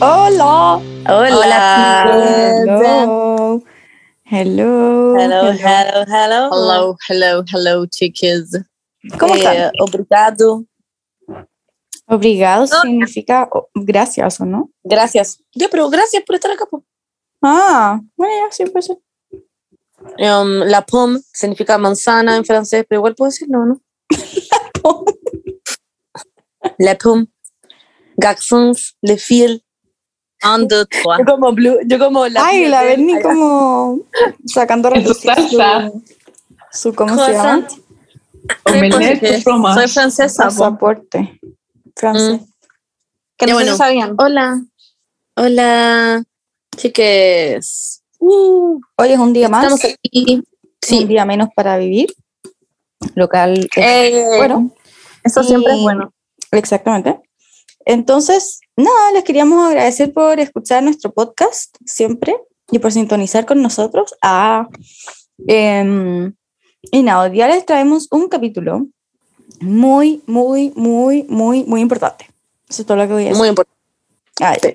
Hola. Hola. Hello. Hello. Hello, hello, hello. Hello, hello, hello, chiques. ¿Cómo Eh, están? Obrigado. Obrigado No. significa gracias, ¿o no? Gracias. Ya, pero gracias por estar acá. po. Ah, bueno, ya, sí, pues sí. Um, la pomme significa manzana en francés, pero igual puedo decirlo, ¿no? La pomme. Garçons, le fil. Un, deux, trois. Yo como blue, yo como la. Ay, la ven Berni como sacando su su, su, ¿cómo se llama? Omelette. Soy francesa. po. Pasaporte. Francés. Que Ya, no bueno. sabían. Hola. Hola. Chiques. Uh, Hoy es un día más, estamos aquí. Sí. un día menos para vivir. Local. Eh, bueno, Eso siempre es y- bueno. Exactamente. Entonces, nada, les queríamos agradecer por escuchar nuestro podcast siempre y por sintonizar con nosotros. Ah, em, y nada, hoy día les traemos un capítulo muy, muy, muy, muy, muy importante. Eso es todo lo que voy a decir. Muy importante. A ver.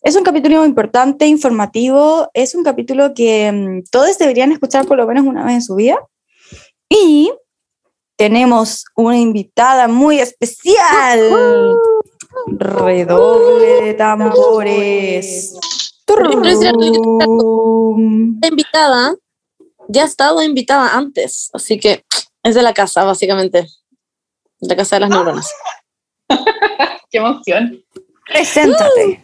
Es un capítulo importante, informativo, es un capítulo que mm, todos deberían escuchar por lo menos una vez en su vida. Y tenemos una invitada muy especial. Redoble de tambores. La invitada ya ha estado invitada antes, así que es de la casa, básicamente. La casa de las neuronas. Qué emoción. Preséntate.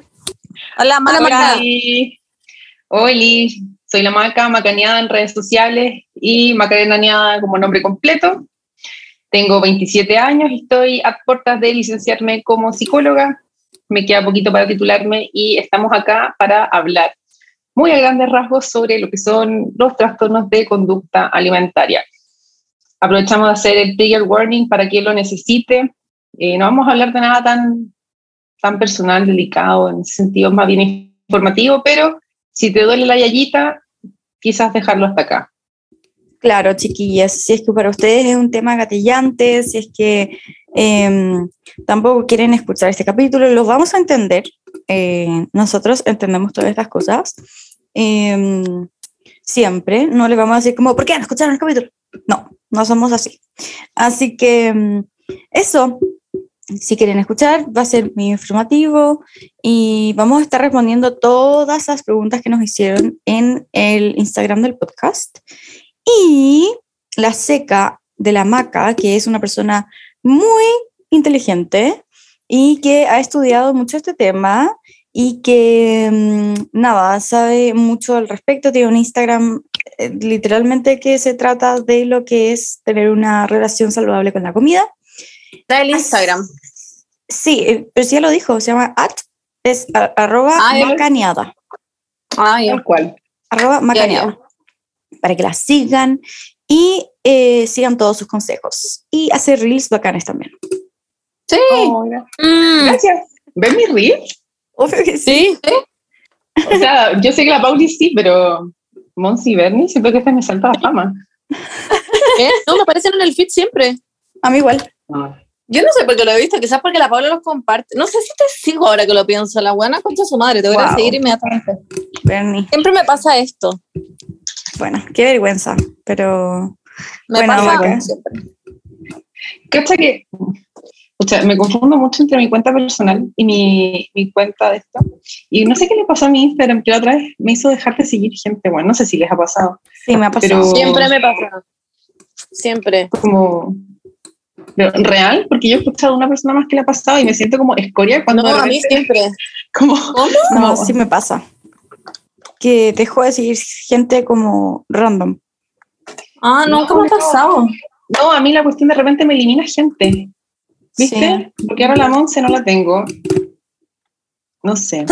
Hola, Maca. Maca. Oli. Oli, soy la Maca, macaneada en redes sociales y macaneada como nombre completo. Tengo 27 años y estoy a puertas de licenciarme como psicóloga. Me queda poquito para titularme y estamos acá para hablar muy a grandes rasgos sobre lo que son los trastornos de conducta alimentaria. Aprovechamos de hacer el trigger warning para quien lo necesite. Eh, no vamos a hablar de nada tan, tan personal, delicado, en ese sentido más bien informativo, pero si te duele la yayita, quizás dejarlo hasta acá. Claro, chiquillas, si es que para ustedes es un tema gatillante, si es que em, tampoco quieren escuchar este capítulo, los vamos a entender. eh, nosotros entendemos todas estas cosas. em, siempre, no les vamos a decir como, ¿por qué no escucharon el capítulo? No, no somos así. Así que em, eso, si quieren escuchar, va a ser muy informativo y vamos a estar respondiendo todas las preguntas que nos hicieron en el Instagram del podcast. Y la seca de la maca, que es una persona muy inteligente y que ha estudiado mucho este tema y que, mm, nada, sabe mucho al respecto. Tiene un Instagram eh, literalmente que se trata de lo que es tener una relación saludable con la comida. Está el Instagram. Sí, eh, pero sí ya lo dijo, se llama at, es a- arroba Ah, macaneada. Ah, ya. Tal cual. arroba macaneada, para que la sigan y eh, sigan todos sus consejos. Y hace reels bacanes también. Sí. Oh, Mm, gracias. ¿Ven mis reels? Obvio que sí. sí. O sea, yo sé que la Pauli sí, pero Monsi y Bernie siento que este me salta la fama. ¿Qué? No, me aparecen en el feed siempre. A mí igual. Yo no sé por qué lo he visto, quizás porque la Paula los comparte. No sé si te sigo ahora que lo pienso. La buena concha de su madre, te voy a seguir inmediatamente. Bernie. Siempre me pasa esto. Bueno, qué vergüenza, pero Me Bueno, pasa siempre. Cacha que o sea, me confundo mucho entre mi cuenta personal y mi, mi cuenta de esto. Y no sé qué le pasó a mi Instagram, que la otra vez me hizo dejar de seguir gente. Bueno, no sé si les ha pasado. sí, me ha pasado. Pero- Siempre me pasa. Siempre. Como pero, real, porque yo he escuchado a una persona más que le ha pasado y me siento como escoria cuando No, a mí siempre. como, ¿Cómo? No, como- sí me pasa. Que dejó de seguir gente como random. Ah, No, nunca me ha no. pasado. No, a mí la cuestión de repente me elimina gente. ¿Viste? Porque ahora la Monse no la tengo. No sé.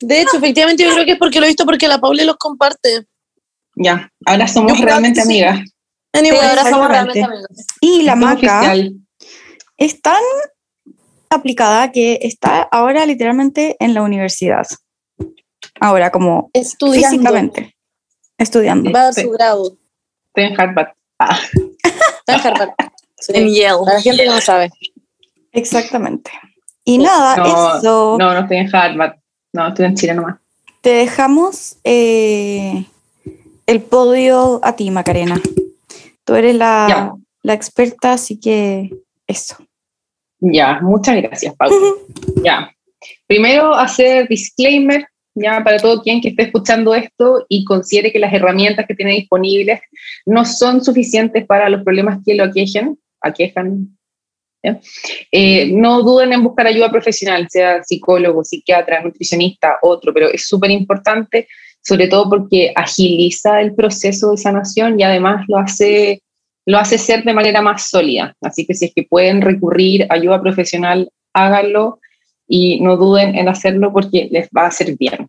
De hecho, efectivamente, yo creo que es porque lo he visto porque la Paula los comparte. Ya, ahora somos Yo realmente sí. amigas. Anyway, Sí, ahora somos realmente amigos. Y la Es maca oficial. es tan aplicada que está ahora literalmente en la universidad. Ahora, como Estudiando. físicamente, estudiando. Va a dar Sí. su grado. Estoy en Harvard. Ah, Está en Harvard. Sí. En Yale. Para la gente que no sabe. Exactamente. Y nada, No, eso. No, no estoy en Harvard. No, estoy en Chile nomás. Te dejamos eh, el podio a ti, Macarena. Tú eres la, Ya. la experta, así que eso. Ya, muchas gracias, Pau. Ya. Primero, hacer disclaimer, ya para todo quien que esté escuchando esto y considere que las herramientas que tiene disponibles no son suficientes para los problemas que lo aquejen, aquejan. Eh, no duden en buscar ayuda profesional, sea psicólogo, psiquiatra, nutricionista, otro, pero es súper importante, sobre todo porque agiliza el proceso de sanación y además lo hace lo hace ser de manera más sólida. Así que si es que pueden recurrir a ayuda profesional, háganlo y no duden en hacerlo porque les va a hacer bien.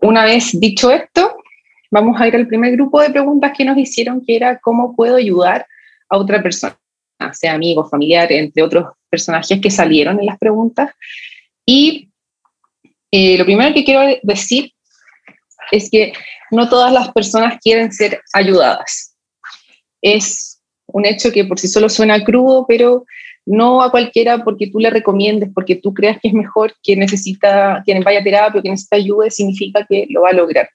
Una vez dicho esto, vamos a ir al primer grupo de preguntas que nos hicieron, que era cómo puedo ayudar a otra persona, sea amigo, familiar, entre otros personajes que salieron en las preguntas. Y eh, lo primero que quiero decir es que no todas las personas quieren ser ayudadas es un hecho que por sí solo suena crudo, pero no a cualquiera porque tú le recomiendes, porque tú creas que es mejor, que necesita, que vaya a terapia, que necesita ayuda, significa que lo va a lograr.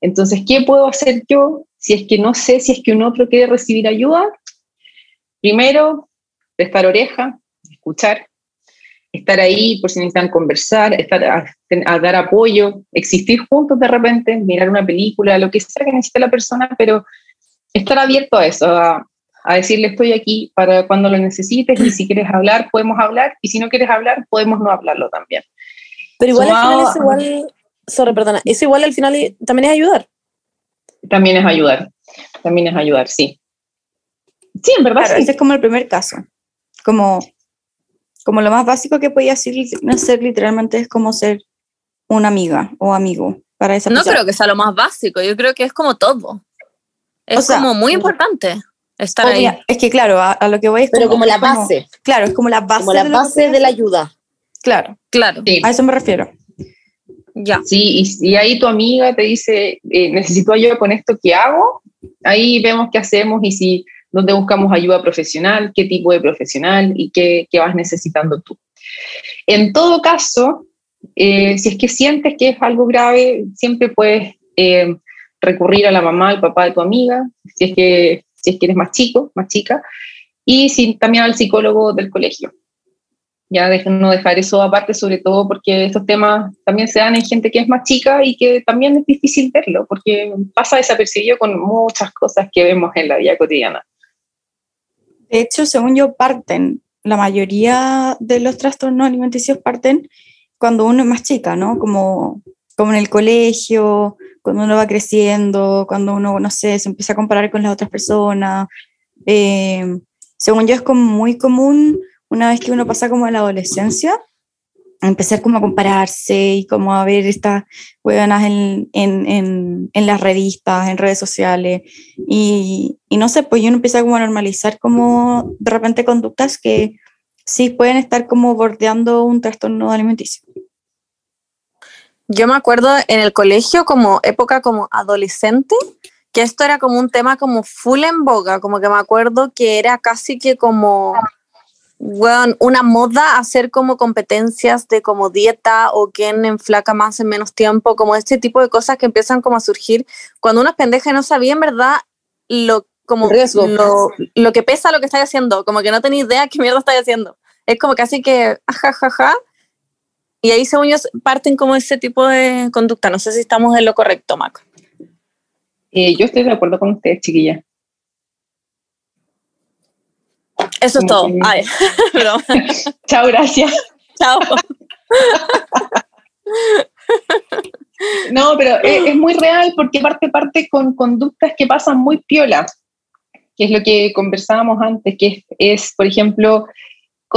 Entonces, ¿qué puedo hacer yo si es que no sé si es que un otro quiere recibir ayuda? Primero, prestar oreja, escuchar, estar ahí por si necesitan conversar, estar a, a dar apoyo, existir juntos de repente, mirar una película, lo que sea que necesite la persona, pero estar abierto a eso, a, a, decirle estoy aquí para cuando lo necesites y si quieres hablar, podemos hablar y si no quieres hablar, podemos no hablarlo también. Pero igual Sumado, al final es igual, sorry, perdona, es igual al final también es ayudar. También es ayudar, también es ayudar, sí. Sí, en verdad. Claro, sí. Ese es como el primer caso, como, como lo más básico que podía hacer, hacer literalmente es como ser una amiga o amigo para esa No persona. creo que sea lo más básico, yo creo que es como todo. Es O sea, como muy importante estar Obvia- ahí. Es que claro, a, a lo que voy es Pero como la como- base, claro, es como la base como la de base de la ayuda. Claro, Claro, Sí, a eso me refiero. ya. sí, y, y ahí tu amiga te dice, eh, necesito ayuda con esto, ¿qué hago? Ahí vemos qué hacemos y si, dónde buscamos ayuda profesional, qué tipo de profesional y qué, qué vas necesitando tú. En todo caso, eh, si es que sientes que es algo grave, siempre puedes eh, recurrir a la mamá, al papá de tu amiga, si es que, si es que eres más chico, más chica, y si, también al psicólogo del colegio. Ya deja- no dejar eso aparte, sobre todo porque estos temas también se dan en gente que es más chica y que también es difícil verlo, porque pasa desapercibido con muchas cosas que vemos en la vida cotidiana. De hecho, según yo, parten, la mayoría de los trastornos alimenticios parten cuando uno es más chica, ¿no? Como, como en el colegio, cuando uno va creciendo, cuando uno, no sé, se empieza a comparar con las otras personas. Eh, según yo, es como muy común una vez que uno pasa como a la adolescencia, empezar como a compararse y como a ver estas huevanas en, en, en, en las revistas, en redes sociales. Y, y no sé, pues uno empieza como a normalizar como de repente conductas que sí pueden estar como bordeando un trastorno alimenticio. Yo me acuerdo en el colegio como época como adolescente, que esto era como un tema como full en boga, como que me acuerdo que era casi que como weón, una moda hacer como competencias de como dieta o quién enflaca más en menos tiempo, como este tipo de cosas que empiezan como a surgir cuando uno es pendeja y no sabía en verdad lo como riesgo. lo, lo que pesa lo que estáis haciendo, como que no tenía idea qué mierda estáis haciendo. Es como casi que ajajaja. Y ahí, según yo, parten como ese tipo de conducta. No sé si estamos en lo correcto, Mac. Eh, yo estoy de acuerdo con ustedes, chiquillas. Eso es todo. Ay. Chao, gracias. Chao. No, pero es, es muy real porque parte parte con conductas que pasan muy piola, que es lo que conversábamos antes, que es, es, por ejemplo,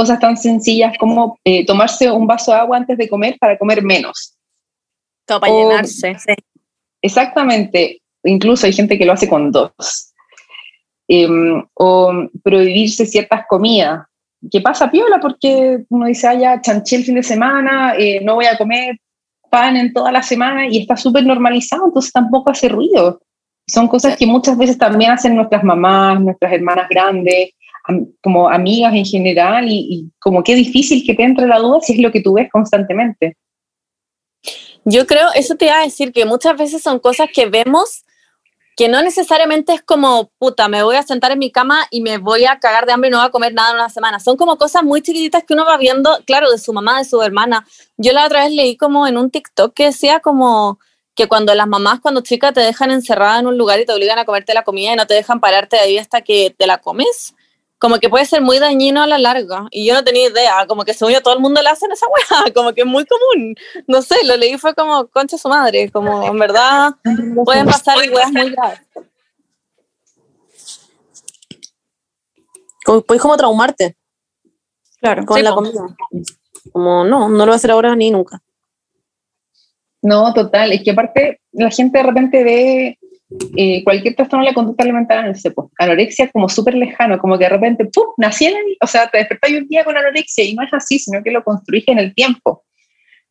cosas tan sencillas como eh, tomarse un vaso de agua antes de comer para comer menos. Como para O- llenarse. Exactamente, incluso hay gente que lo hace con dos. Em, o prohibirse ciertas comidas, que pasa piola porque uno dice, ah, ya chanché el fin de semana, eh, no voy a comer pan en toda la semana y está súper normalizado, entonces tampoco hace ruido. Son cosas que muchas veces también hacen nuestras mamás, nuestras hermanas grandes, como amigas en general, y, y como qué difícil que te entre la duda si es lo que tú ves constantemente. Yo creo, eso te iba a decir, que muchas veces son cosas que vemos que no necesariamente es como, puta, me voy a sentar en mi cama y me voy a cagar de hambre y no voy a comer nada en una semana. Son como cosas muy chiquititas que uno va viendo, claro, de su mamá, de su hermana. Yo la otra vez leí como en un TikTok que decía como que cuando las mamás cuando chicas te dejan encerrada en un lugar y te obligan a comerte la comida y no te dejan pararte de ahí hasta que te la comes, como que puede ser muy dañino a la larga. Y yo no tenía idea, como que según yo todo el mundo le hacen esa weá, como que es muy común. No sé, lo leí fue como concha su madre, como en verdad pueden pasar weas muy graves. Como, puedes como traumarte. Claro, con la comida. Como no, no lo voy a hacer ahora ni nunca. No, total. Es que aparte la gente de repente ve eh, cualquier trastorno de la conducta alimentaria, no sé, pues, anorexia como súper lejano, como que de repente, ¡pum!, nací en el, o sea, te despertáis un día con anorexia y no es así, sino que lo construiste en el tiempo.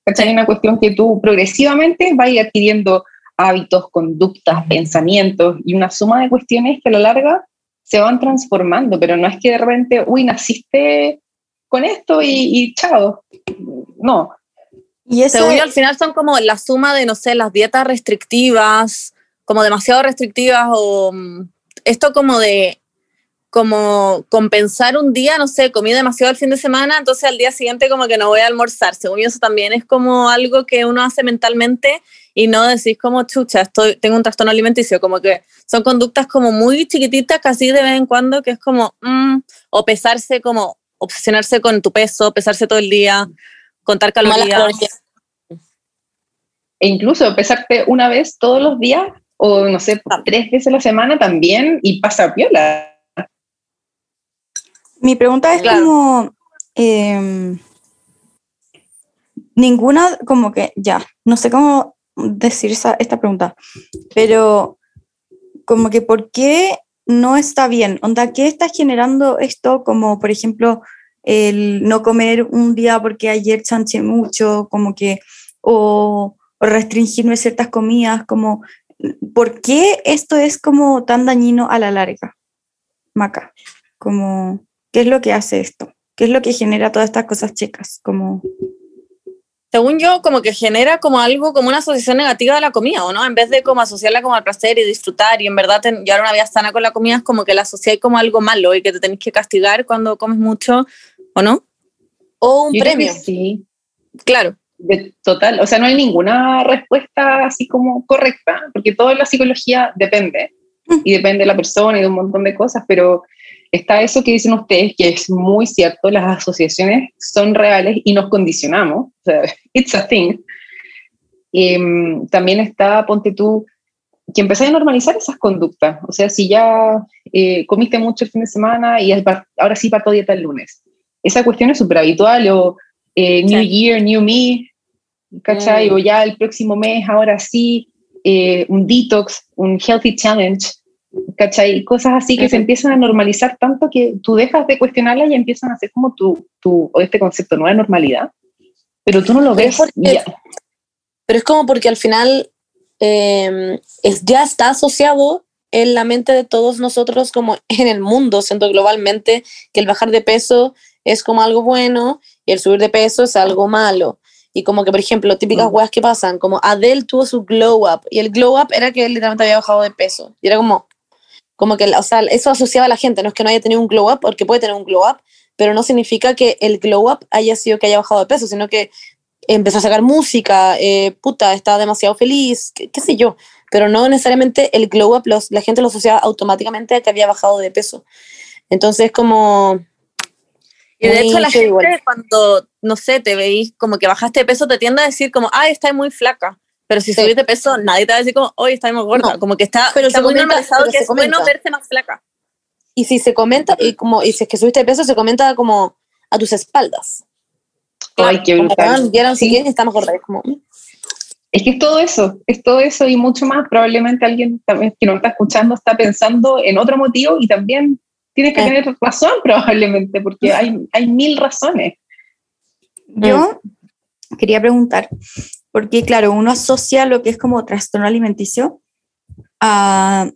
¿Cachai? Una cuestión que tú progresivamente vas adquiriendo hábitos, conductas, pensamientos y una suma de cuestiones que a la larga se van transformando, pero no es que de repente, uy, naciste con esto y, y chao. No. Y eso al final son como la suma de, no sé, las dietas restrictivas, como demasiado restrictivas o mm, esto como de como compensar un día, no sé, comí demasiado el fin de semana, entonces al día siguiente como que no voy a almorzar. Según eso también es como algo que uno hace mentalmente y no decís como chucha, estoy, tengo un trastorno alimenticio, como que son conductas como muy chiquititas, casi de vez en cuando, que es como, mm, o pesarse como, obsesionarse con tu peso, pesarse todo el día, contar calorías. E incluso pesarte una vez todos los días o no sé, tres veces a la semana también y pasa piola. Mi pregunta es como, em, ninguna, como que, ya, no sé cómo decir esa, esta pregunta, pero como que, ¿por qué no está bien? Onda, ¿qué está generando esto? Como, por ejemplo, el no comer un día porque ayer chanché mucho, como que, o, o restringirme ciertas comidas, como ¿por qué esto es como tan dañino a la larga, Maca? Como, ¿Qué es lo que hace esto? ¿Qué es lo que genera todas estas cosas chicas? Como... Según yo, como que genera como algo, como una asociación negativa de la comida, ¿o no? En vez de como asociarla como al placer y disfrutar y en verdad llevar una vida sana con la comida, es como que la asociáis como algo malo y que te tenéis que castigar cuando comes mucho, ¿o no? O un premio. Sí. Claro total, o sea, no hay ninguna respuesta así como correcta, porque toda la psicología depende, mm. y depende de la persona y de un montón de cosas, pero está eso que dicen ustedes, que es muy cierto, las asociaciones son reales y nos condicionamos, o sea, it's a thing. Em, también está, ponte tú, que empezáis a normalizar esas conductas, o sea, si ya eh, comiste mucho el fin de semana y ahora sí parto dieta el lunes, esa cuestión es súper habitual, o eh, New Year, New Me, ¿cachai? Mm. O ya el próximo mes, ahora sí, eh, un detox, un healthy challenge, ¿cachai? Cosas así que se empiezan a normalizar tanto que tú dejas de cuestionarla y empiezan a ser como tu, tu o este concepto, nueva normalidad, pero tú no lo ves. pero es como porque al final em, es, ya está asociado en la mente de todos nosotros como en el mundo, siento globalmente que el bajar de peso es como algo bueno y el subir de peso es algo malo. Y como que, por ejemplo, típicas weas que pasan, como Adele tuvo su glow up y el glow up era que él literalmente había bajado de peso. Y era como, como que, o sea, eso asociaba a la gente, no es que no haya tenido un glow up, porque puede tener un glow up, pero no significa que el glow up haya sido que haya bajado de peso, sino que empezó a sacar música, eh, puta, estaba demasiado feliz, qué, sé yo, pero no necesariamente el glow up, los, la gente lo asociaba automáticamente a que había bajado de peso. Entonces, como y de hecho la gente cuando, no sé, te veis como que bajaste de peso, te tiende a decir como, ay, estás muy flaca. Pero si subís de peso, nadie te va a decir como, hoy estás muy gorda. como que está, pero está muy normalizado que es bueno verse más flaca. Y si se comenta, y como, y si es que subiste de peso, se comenta como a tus espaldas. Ay, qué brutal. Vieron si bien está mejor es como... Mm". Es que es todo eso, es todo eso y mucho más. Probablemente alguien también que no está escuchando está pensando en otro motivo y también tienes que eh. tener razón probablemente, porque hay, hay mil razones. Yo quería preguntar, porque claro, uno asocia lo que es como trastorno alimenticio a,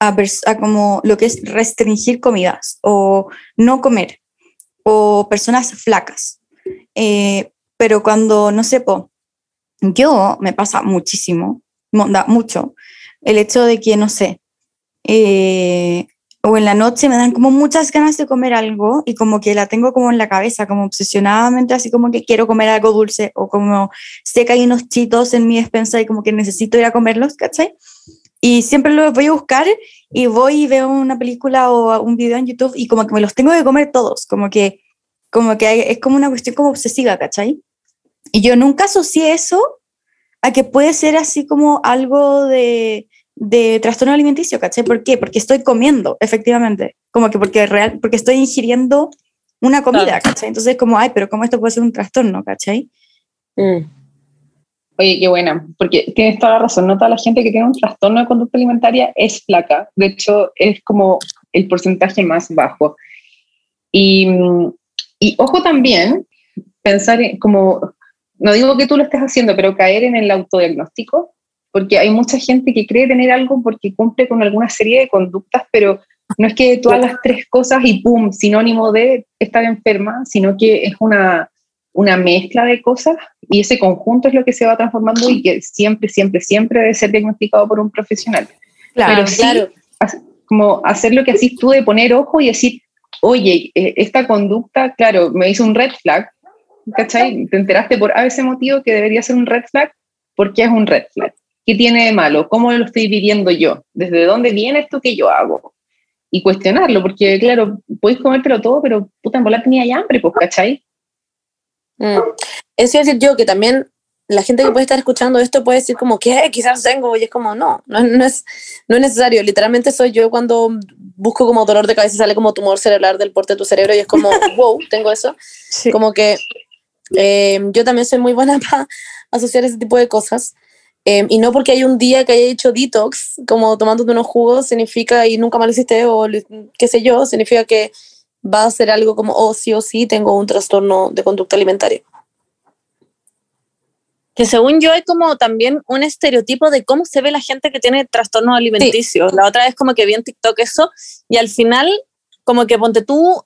a, como lo que es restringir comidas o no comer o personas flacas. Eh, pero cuando, no sé, yo me pasa muchísimo, mucho, el hecho de que, no sé, eh, o en la noche me dan como muchas ganas de comer algo y como que la tengo como en la cabeza, como obsesionadamente, así como que quiero comer algo dulce o como sé que hay unos chitos en mi despensa y como que necesito ir a comerlos, ¿cachai? Y siempre los voy a buscar y voy y veo una película o un video en YouTube y como que me los tengo que comer todos, como que, como que hay- es como una cuestión como obsesiva, ¿cachai? Y yo nunca asocié eso a que puede ser así como algo de, de trastorno alimenticio, ¿cachai? ¿Por qué? Porque estoy comiendo, efectivamente. Como que porque, real, porque estoy ingiriendo una comida. ¿cachai? Entonces, como, ay, pero ¿cómo esto puede ser un trastorno, ¿cachai? Mm. Oye, qué buena, porque tienes toda la razón, no toda la gente que tiene un trastorno de conducta alimentaria es flaca, de hecho es como el porcentaje más bajo. Y, y ojo también, pensar en como, no digo que tú lo estés haciendo, pero caer en el autodiagnóstico, porque hay mucha gente que cree tener algo porque cumple con alguna serie de conductas, pero no es que tú hagas tres cosas y pum, sinónimo de estar enferma, sino que es una, una mezcla de cosas y ese conjunto es lo que se va transformando y que siempre, siempre, siempre debe ser diagnosticado por un profesional. Pero sí, claro. ha- como hacer lo que haces tú de poner ojo y decir, oye, eh, esta conducta, claro, me hizo un red flag, ¿cachai? Te enteraste por a ese motivo que debería ser un red flag, ¿por qué es un red flag? ¿Qué tiene de malo? ¿Cómo lo estoy viviendo yo? ¿Desde dónde viene esto que yo hago? Y cuestionarlo, porque claro, podéis comértelo todo, pero puta, en volar tenía ya hambre, pues, ¿cachai? Mm. Eso iba a decir yo, que también la gente que puede estar escuchando esto puede decir como, ¿qué? Quizás tengo, y es como, no, no, no es, no es necesario. Literalmente soy yo cuando busco como dolor de cabeza, sale como tumor cerebral del porte de tu cerebro y es como, wow, tengo eso. Sí. Como que eh, yo también soy muy buena para asociar ese tipo de cosas. Eh, y no porque hay un día que haya hecho detox, como tomándote unos jugos, significa, y nunca más lo hiciste, o qué sé yo, significa que va a ser algo como, oh, sí o sí, tengo un trastorno de conducta alimentaria. Que según yo hay como también un estereotipo de cómo se ve la gente que tiene trastornos alimenticios. La otra vez como que vi en TikTok eso y al final como que ponte tú,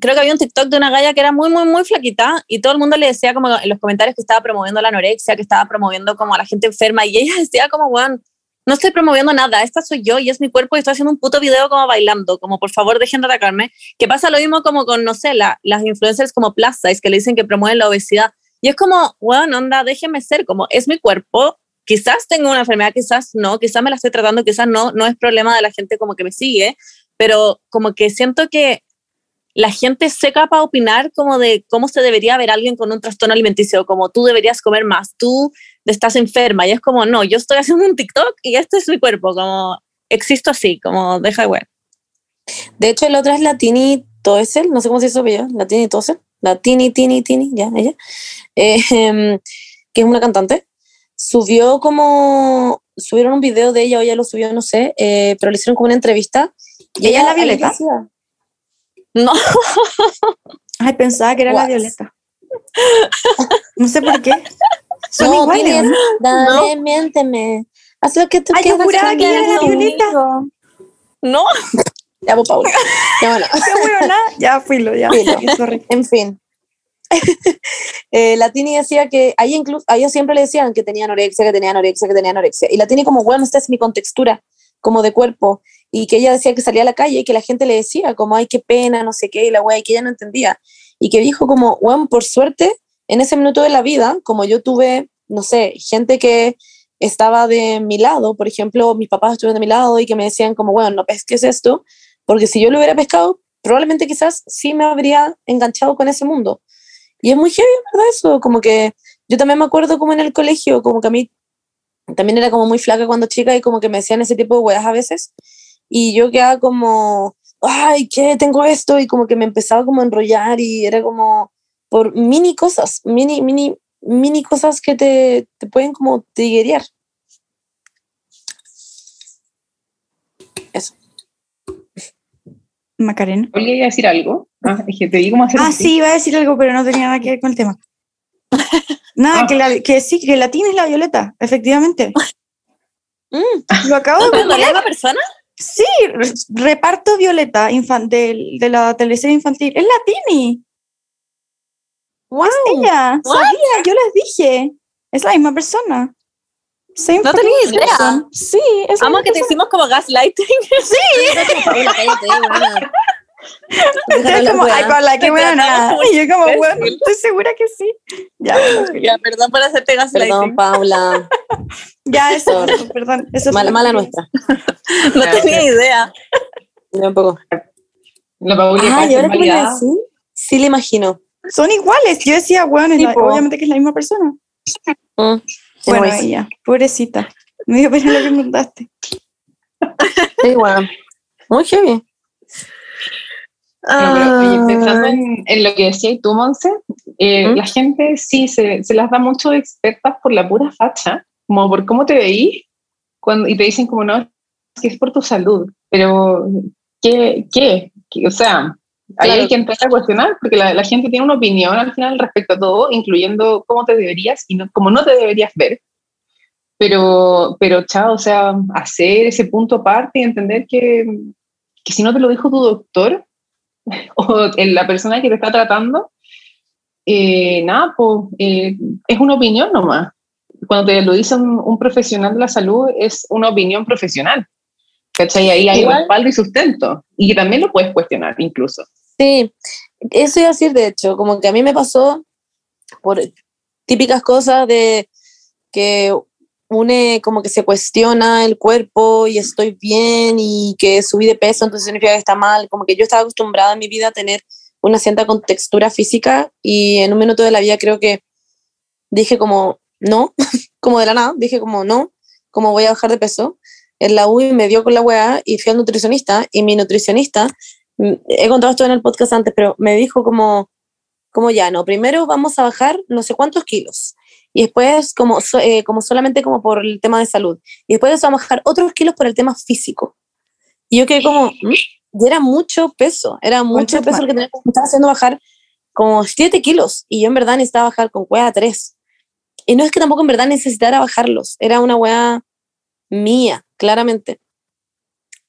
creo que había un TikTok de una galla que era muy, muy, muy flaquita y todo el mundo le decía como en los comentarios que estaba promoviendo la anorexia, que estaba promoviendo como a la gente enferma y ella decía como, weón, no estoy promoviendo nada, esta soy yo y es mi cuerpo y estoy haciendo un puto video como bailando, como por favor dejen de atacarme. Que pasa lo mismo como con, no sé, la- las influencers como Plus Size que le dicen que promueven la obesidad. Y es como, bueno, onda, déjeme ser, como es mi cuerpo, quizás tengo una enfermedad, quizás no, quizás me la estoy tratando, quizás no, no es problema de la gente como que me sigue, pero como que siento que la gente seca para opinar como de cómo se debería ver alguien con un trastorno alimenticio, como tú deberías comer más, tú estás enferma, y es como, no, yo estoy haciendo un TikTok y este es mi cuerpo, como existo así, como deja de ver. De hecho, la otra es la Tini Toesel, no sé cómo se dice su apellido, la Tini Toesel, la Tini, Tini, ya, ella, eh, que es una cantante, subió como, subieron un video de ella, o ella lo subió, no sé, eh, pero le hicieron como una entrevista. Y ¿Ella es la Violeta? decía- No, Ay, pensaba que era What? la Violeta. No sé por qué. Son no, iguales, Tini ¿o es, ¿no? dale, miénteme, haz lo que tú Ay, yo quieras juraba que era la conmigo". Violeta. no, Ya, pues, Paula. Ya, bueno. Ya, filo, ya. Filo. En fin. eh, la Tini decía que a ella, incluso, a ella siempre le decían que tenía anorexia, que tenía anorexia, que tenía anorexia. Y la Tini como, bueno, esta es mi contextura, como de cuerpo. Y que ella decía que salía a la calle y que la gente le decía como, ay, qué pena, no sé qué, y la wea, y que ella no entendía. Y que dijo como, bueno, por suerte, en ese minuto de la vida, como yo tuve, no sé, gente que estaba de mi lado, por ejemplo, mis papás estuvieron de mi lado y que me decían como, bueno, no pesques esto, porque si yo lo hubiera pescado, probablemente quizás sí me habría enganchado con ese mundo. Y es muy heavy, ¿verdad? Eso, como que yo también me acuerdo como en el colegio, como que a mí también era como muy flaca cuando chica y como que me decían ese tipo de weas a veces. Y yo quedaba como, ay, ¿qué? Tengo esto. Y como que me empezaba como a enrollar y era como por mini cosas, mini, mini, mini cosas que te, te pueden como triggerear. Eso. Macarena. ¿Olga iba a decir algo? Ah, es que te cómo hacer Ah, así. sí, iba a decir algo, pero no tenía nada que ver con el tema. Nada, Ah. que, la, que sí, que la Tina es la Violeta, efectivamente. Mm. Lo acabo de ¿No es la persona? Sí, re- reparto Violeta de, la teleserie infantil. Es la Tini. ¡Wow! Ella, What? sabía, yo les dije. Es la misma persona. Same No tenía idea. person. Sí, es la Amo misma que te hicimos como gaslighting. Sí. Paula, cállate, buena. Es como, Te buena. tratamos como Y yo como, bueno, estoy segura que sí. Ya, Ya, perdón por hacerte Perdón, gaslighting. Paula. ya eso, perdón. Eso es Mala, mala nuestra. No tenía idea. Yo un poco. La Pauli Ah, ¿y ahora qué me iba a validada. decir? Sí, le imagino. Son iguales. Yo decía, bueno, es la- obviamente que es la misma persona. Mm. Bueno, ella, pobrecita. Me dio pena lo que me contaste. sí, bueno. Muy heavy. No, pero, oye, pensando en, en lo que decías tú, Monse, eh, ¿Mm? la gente sí se, se las da mucho de expertas por la pura facha, como por cómo te veís, cuando, y te dicen como no, es que es por tu salud, pero ¿qué? qué? ¿Qué? O sea, ahí Claro. hay que entrar a cuestionar, porque la, la gente tiene una opinión al final respecto a todo, incluyendo cómo te deberías y no, cómo no te deberías ver. Pero, pero, chao, o sea, hacer ese punto aparte y entender que, que si no te lo dijo tu doctor, o la persona que te está tratando, eh, nada, pues eh, es una opinión nomás. Cuando te lo dice un, un profesional de la salud, es una opinión profesional. ¿Cachai? Ahí hay respaldo y sustento. Y que también lo puedes cuestionar, incluso. Sí, eso iba a decir, de hecho, como que a mí me pasó por típicas cosas de que une como que se cuestiona el cuerpo y estoy bien y que subí de peso, entonces significa que está mal, como que yo estaba acostumbrada en mi vida a tener una cierta contextura física y en un minuto de la vida creo que dije como no, como de la nada, dije como no, como voy a bajar de peso. En la UI me dio con la weá y fui al nutricionista y mi nutricionista mm, he contado esto en el podcast antes, pero me dijo como, como ya, no, primero vamos a bajar no sé cuántos kilos y después como, so- eh, como solamente como por el tema de salud y después de eso vamos a bajar otros kilos por el tema físico. Y yo quedé como, ¿mm? y era mucho peso, era mucho peso lo que tenía, me estaba haciendo bajar como 7 kilos y yo en verdad necesitaba bajar con cueva 3. Y no es que tampoco en verdad necesitara bajarlos, era una weá mía, claramente.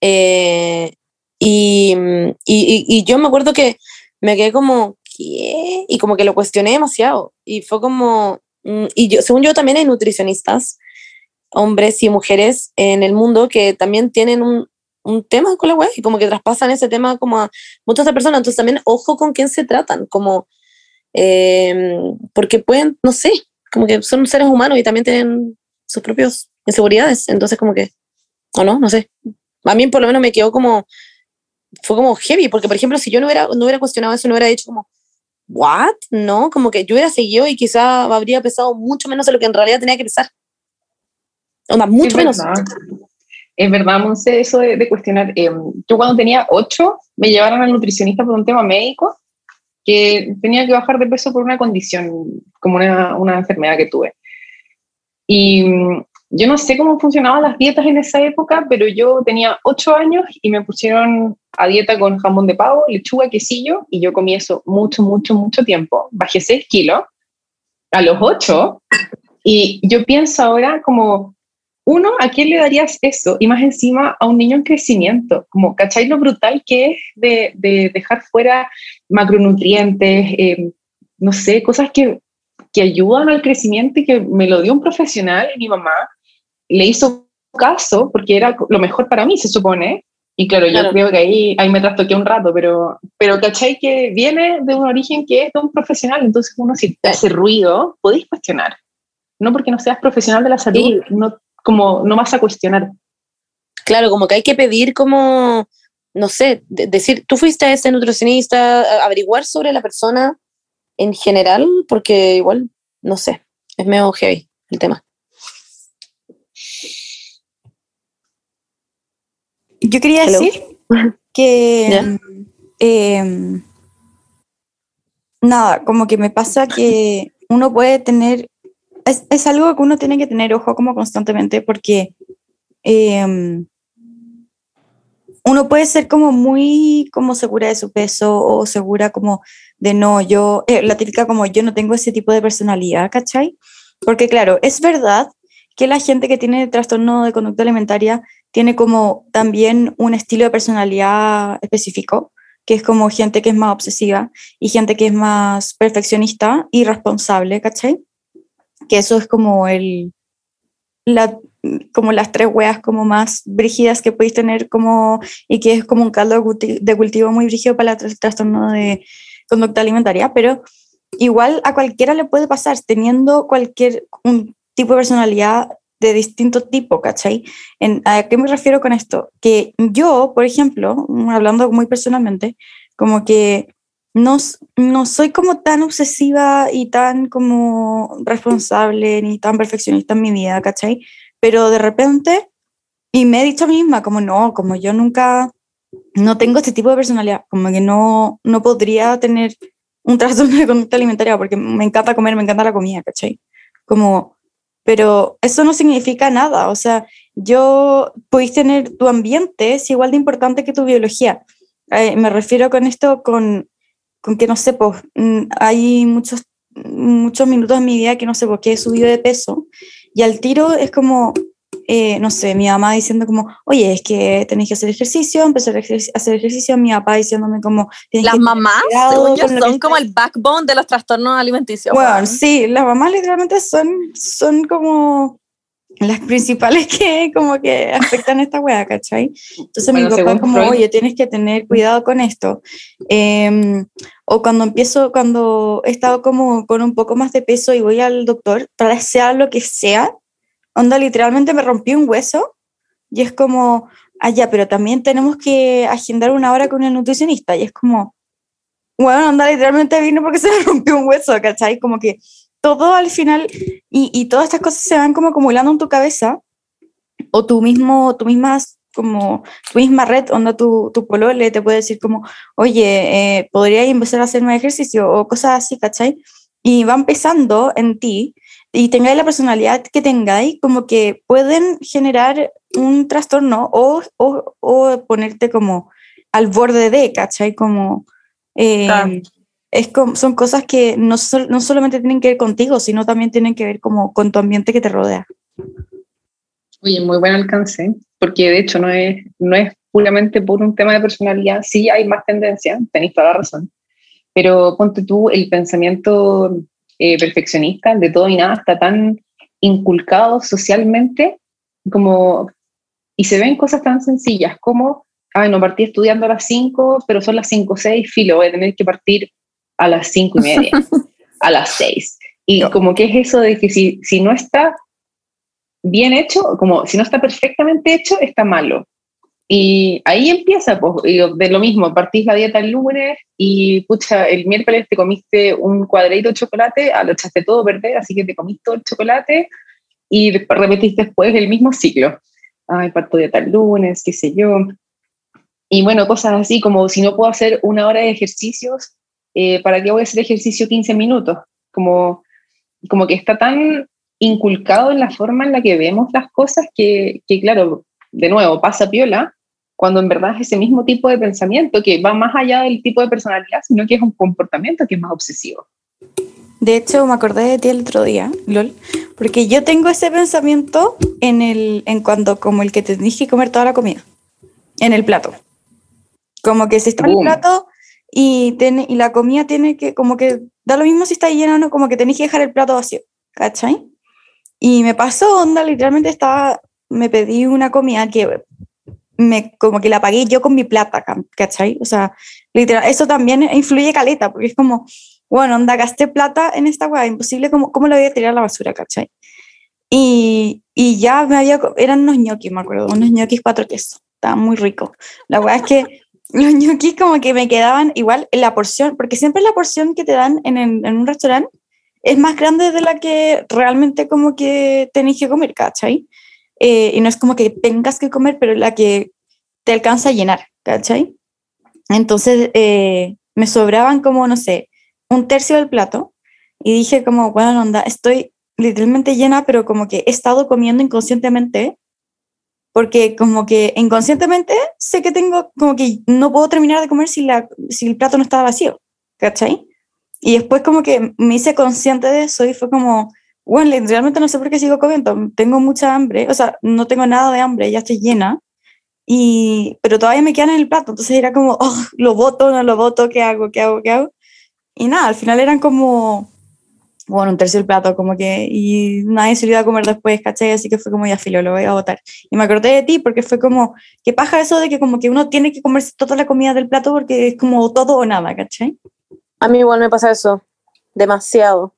Eh, y, y, y- y yo me acuerdo que me quedé como, ¿qué? Y como que lo cuestioné demasiado. Y fue como, y yo, según yo también hay nutricionistas, hombres y mujeres en el mundo que también tienen un, un tema con la web y como que traspasan ese tema como a muchas otras personas. Entonces también ojo con quién se tratan, como, eh, porque pueden, no sé, como que son seres humanos y también tienen sus propias inseguridades. Entonces como que, o no, no sé. A mí por lo menos me quedó como, fue como heavy, porque por ejemplo, si yo no hubiera, no hubiera cuestionado eso, no hubiera dicho como, ¿what? No, como que yo hubiera seguido y quizá habría pesado mucho menos de lo que en realidad tenía que pesar. Onda, mucho es menos. Verdad. Es verdad, Monse, eso de, de cuestionar. Eh, yo cuando tenía ocho, me llevaron al nutricionista por un tema médico, que tenía que bajar de peso por una condición, como una, una enfermedad que tuve. Y yo no sé cómo funcionaban las dietas en esa época, pero yo tenía ocho años y me pusieron a dieta con jamón de pavo, lechuga, quesillo, y yo comí eso mucho, mucho, mucho tiempo. Bajé seis kilos a los ocho, y yo pienso ahora como, uno, ¿a quién le darías eso? Y más encima a un niño en crecimiento, como, ¿cachai lo brutal que es de, de dejar fuera macronutrientes, eh, no sé, cosas que, que ayudan al crecimiento y que me lo dio un profesional, mi mamá, le hizo caso porque era lo mejor para mí, se supone. Y claro, yo creo que ahí, ahí me trastoqué un rato, pero, pero ¿cachai? Que viene de un origen que es de un profesional, entonces uno si te hace ruido, podéis cuestionar. No porque no seas profesional de la salud, no, como no vas a cuestionar. Claro, como que hay que pedir como, no sé, de- decir, tú fuiste a ese nutricionista, a- averiguar sobre la persona en general, porque igual, no sé, es medio heavy el tema. Yo quería Hello. decir que em, nada, como que me pasa que uno puede tener, es, es algo que uno tiene que tener ojo como constantemente porque em, uno puede ser como muy como segura de su peso o segura como de no, yo, eh, la típica como yo no tengo ese tipo de personalidad, ¿cachai? Porque claro, es verdad que la gente que tiene trastorno de conducta alimentaria tiene como también un estilo de personalidad específico, que es como gente que es más obsesiva y gente que es más perfeccionista y responsable, ¿cachai? Que eso es como el, la, como las tres weas como más brígidas que podéis tener como, y que es como un caldo de cultivo muy brígido para el trastorno de conducta alimentaria, pero igual a cualquiera le puede pasar teniendo cualquier un tipo de personalidad de distinto tipo, ¿cachai? En, ¿A qué me refiero con esto? Que yo, por ejemplo, hablando muy personalmente, como que no, no soy como tan obsesiva y tan como responsable ni tan perfeccionista en mi vida, ¿cachai? Pero de repente, y me he dicho a mí misma, como no, como yo nunca, no tengo este tipo de personalidad, como que no, no podría tener un trastorno de conducta alimentaria porque me encanta comer, me encanta la comida, ¿cachai? Como pero eso no significa nada, o sea, yo podéis tener tu ambiente, es igual de importante que tu biología. Eh, me refiero con esto con, con que, no sé, pues, mm, hay muchos, muchos minutos en mi vida que no sé por qué he subido de peso y al tiro es como, eh, no sé, mi mamá diciendo como, oye, es que tenéis que hacer ejercicio, empezar a hacer ejercicio, mi papá diciéndome como... Las mamás, son como el backbone de los trastornos alimenticios. Bueno, sí, las mamás literalmente son, son como las principales que como que afectan a esta wea, ¿cachai? Entonces mi papá como, oye, tienes que tener cuidado con esto. Em, o cuando empiezo, cuando he estado como con un poco más de peso y voy al doctor, para sea lo que sea, onda, literalmente me rompí un hueso y es como, ah, ya, pero también tenemos que agendar una hora con el nutricionista y es como, bueno, onda, literalmente vino porque se me rompió un hueso, ¿cachai? Como que todo al final, y, y todas estas cosas se van como acumulando en tu cabeza, o tú mismo, tú mismas como tu misma red, onda tu, tu polole te puede decir como, oye, eh, podría empezar a hacer más ejercicio o cosas así, ¿cachai? Y va empezando en ti y tengáis la personalidad que tengáis, como que pueden generar un trastorno o, o, o ponerte como al borde de, ¿cachai? Como, eh, es como, son cosas que no, no solamente tienen que ver contigo, sino también tienen que ver como con tu ambiente que te rodea. Oye, muy buen alcance, porque de hecho no es, no es puramente por un tema de personalidad, sí hay más tendencia, tenéis toda la razón, pero ponte tú el pensamiento eh, perfeccionista, de todo y nada, está tan inculcado socialmente como, y se ven cosas tan sencillas como, ay, no partí estudiando a las 5, pero son las 5 o 6, filo, voy a tener que partir a las 5 y media, a las 6. Y como que es eso de que si, si no está bien hecho, como si no está perfectamente hecho, está malo. Y ahí empieza, pues, de lo mismo, partís la dieta el lunes y, pucha, el miércoles te comiste un cuadradito de chocolate, ah, lo echaste todo perder, así que te comiste todo el chocolate y repetiste después el mismo ciclo. Ay, parto dieta el lunes, qué sé yo. Y bueno, cosas así como si no puedo hacer una hora de ejercicios, eh, ¿para qué voy a hacer ejercicio 15 minutos? Como, como que está tan inculcado en la forma en la que vemos las cosas que, que claro, de nuevo, pasa piola, cuando en verdad es ese mismo tipo de pensamiento que va más allá del tipo de personalidad, sino que es un comportamiento que es más obsesivo. De hecho, me acordé de ti el otro día, LOL, porque yo tengo ese pensamiento en, el, en cuando, como el que te que comer toda la comida, en el plato. Como que si está en el plato y, tiene, y la comida tiene que, como que da lo mismo si está lleno o no, como que tenés que dejar el plato vacío, ¿cachai? Y me pasó onda, literalmente estaba, me pedí una comida que me, como que la pagué yo con mi plata, ¿cachai? O sea, literal, eso también influye caleta, porque es como, bueno, onda, gasté plata en esta weá, imposible, ¿cómo, ¿cómo lo voy a tirar a la basura, cachai? Y, y ya me había, eran unos ñoquis, me acuerdo, unos ñoquis cuatro quesos, estaban muy ricos. La weá es que los ñoquis como que me quedaban igual en la porción, porque siempre la porción que te dan en, en un restaurante es más grande de la que realmente como que tenéis que comer, ¿cachai? Eh, y no es como que tengas que comer, pero la que te alcanza a llenar, ¿cachai? Entonces eh, me sobraban como, no sé, un tercio del plato y dije como, bueno, onda, estoy literalmente llena, pero como que he estado comiendo inconscientemente, porque como que inconscientemente sé que tengo, como que no puedo terminar de comer si, la, si el plato no estaba vacío, ¿cachai? Y después como que me hice consciente de eso y fue como, bueno, realmente no sé por qué sigo comiendo. Tengo mucha hambre, o sea, no tengo nada de hambre, ya estoy llena. Y, pero todavía me quedan en el plato, entonces era como, oh, lo voto, no lo voto, ¿qué hago, qué hago, qué hago? Y nada, al final eran como, bueno, un tercio del plato, como que, y nadie se lo iba a comer después, ¿cachai? Así que fue como, ya filo, lo voy a votar. Y me acordé de ti porque fue como, ¿qué paja eso de que como que uno tiene que comerse toda la comida del plato porque es como todo o nada, ¿cachai? A mí igual me pasa eso, demasiado.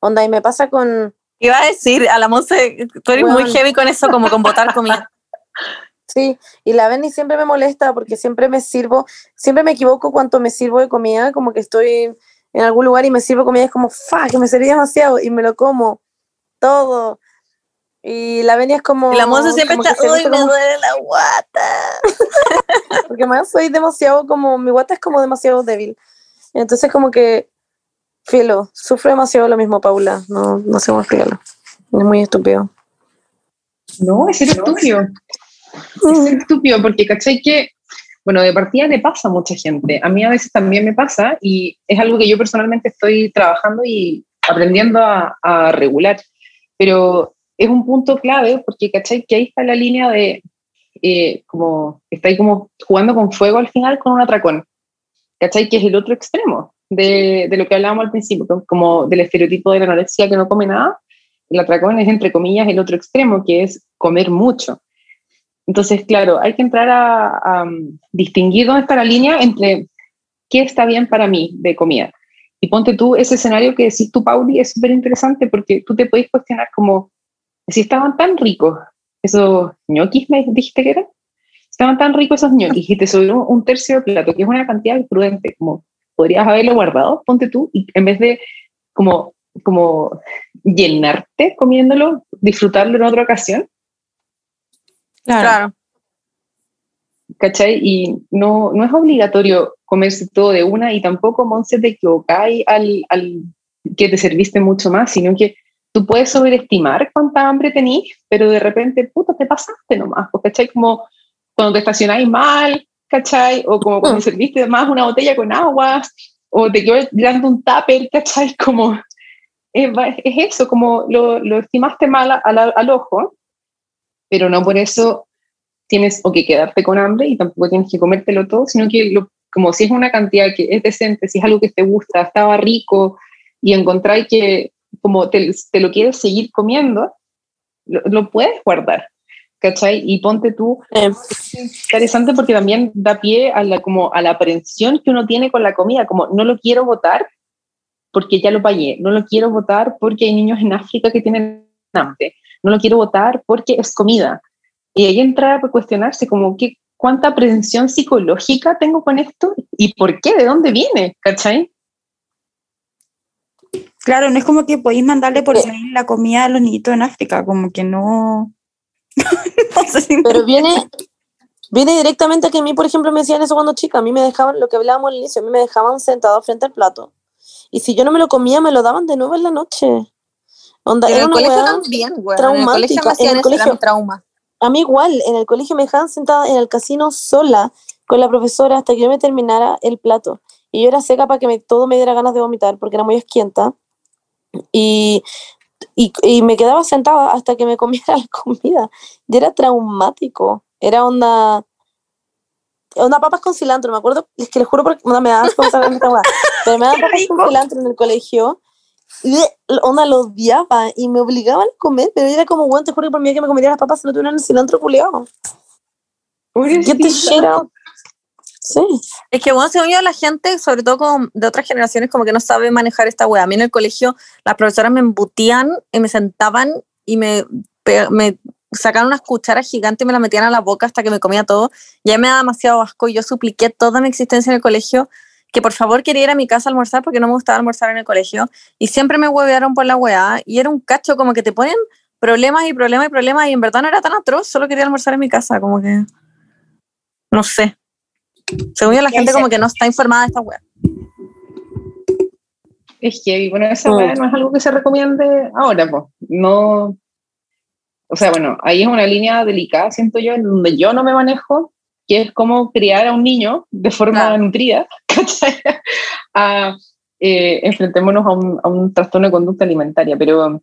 Onda, y me pasa con... Iba a decir, a la Monse, tú eres muy heavy con eso, como con botar comida. Sí, y la Benny siempre me molesta porque siempre me sirvo, siempre me equivoco cuando me sirvo de comida, como que estoy en algún lugar y me sirvo comida, es como, fuck, que me serví demasiado y me lo como todo. Y la Benny es como... la Monse siempre está, uy, me duele la guata. porque más soy demasiado como, mi guata es como demasiado débil. Entonces como que, filo, sufro demasiado lo mismo, Paula, no, no sé cómo explicarlo. Es muy estúpido. No, es ser estúpido. Es estúpido porque, ¿cachai? Que, bueno, de partida le pasa a mucha gente. A mí a veces también me pasa y es algo que yo personalmente estoy trabajando y aprendiendo a, a regular. Pero es un punto clave porque, ¿cachai? Que ahí está la línea de, eh, como, está ahí como jugando con fuego al final con un atracón. ¿Cachai? Que es el otro extremo de, de lo que hablábamos al principio, como del estereotipo de la anorexia que no come nada. El atracón es, entre comillas, el otro extremo, que es comer mucho. Entonces, claro, hay que entrar a, a um, distinguir dónde está la línea entre qué está bien para mí de comida. Y ponte tú ese escenario que decís tú, Pauli, es súper interesante porque tú te podés cuestionar como si estaban tan ricos esos ñoquis, me dijiste que eran, estaban tan ricos esos ñoquis y te sobró un tercio del plato, que es una cantidad prudente, como podrías haberlo guardado, ponte tú, y en vez de como, como llenarte comiéndolo, disfrutarlo en otra ocasión. Claro. ¿Cachai? Y no, no es obligatorio comerse todo de una y tampoco, Monse, te equivocáis al, al que te serviste mucho más, sino que tú puedes sobreestimar cuánta hambre tenís, pero de repente, puta, te pasaste nomás, ¿cachai? Como cuando te estacionáis mal, ¿cachai? O como cuando serviste más una botella con agua, o te quedó dando un tupper, ¿cachai? Como, es, es eso, como lo, lo estimaste mal al, al, ojo, pero no por eso tienes o que quedarte con hambre y tampoco tienes que comértelo todo, sino que lo, como si es una cantidad que es decente, si es algo que te gusta, estaba rico y encontráis que como te, te, lo quieres seguir comiendo, lo, lo, puedes guardar. ¿Cachai? Y ponte tú, eh. interesante porque también da pie a la, como a la aprensión que uno tiene con la comida, como no lo quiero votar porque ya lo pagué, no lo quiero votar porque hay niños en África que tienen hambre, no lo quiero votar porque es comida. Y ahí entra a cuestionarse como, ¿qué, ¿cuánta aprensión psicológica tengo con esto? ¿Y por qué? ¿De dónde viene? ¿Cachai? Claro, no es como que podéis mandarle por mail la comida a los niñitos en África, como que no. No sé si Pero viene, viene directamente a que a mí, por ejemplo, me decían eso cuando chica. A mí me dejaban, lo que hablábamos al inicio, a mí me dejaban sentado frente al plato. Y si yo no me lo comía, me lo daban de nuevo en la noche. Onda, en era el colegio también, güey. Traumática. En el colegio, en trauma. A mí igual, en el colegio me dejaban sentada en el casino sola con la profesora hasta que yo me terminara el plato. Y yo era seca para que me, todo me diera ganas de vomitar porque era muy esquienta. Y, y, y, me quedaba sentada hasta que me comiera la comida. Y era traumático. Era onda. Onda papas con cilantro, me acuerdo. Es que les juro porque me daban Pero me daban papas con cilantro en el colegio. Y onda lo odiaba y me obligaban a comer. Pero era como, bueno, te juro que por mí que me comería las papas si no tuvieran el cilantro culiado. Get the shit out. Sí. Es que, bueno, según yo, la gente, sobre todo con, de otras generaciones, como que no sabe manejar esta wea. A mí en el colegio, las profesoras me embutían y me sentaban y me, me sacaban unas cucharas gigantes y me las metían a la boca hasta que me comía todo. Ya me daba demasiado asco y yo supliqué toda mi existencia en el colegio que por favor quería ir a mi casa a almorzar porque no me gustaba almorzar en el colegio. Y siempre me huevearon por la weá y era un cacho como que te ponen problemas y problemas y problemas y en verdad no era tan atroz, solo quería almorzar en mi casa, como que... No sé, según yo, la gente como que no está informada de esta web. Es que, bueno, esa web no es algo que se recomiende ahora, pues. No. O sea, bueno, ahí es una línea delicada, siento yo, en donde yo no me manejo, que es cómo criar a un niño de forma claro. nutrida, a, eh, enfrentémonos a un, a un, trastorno de conducta alimentaria. Pero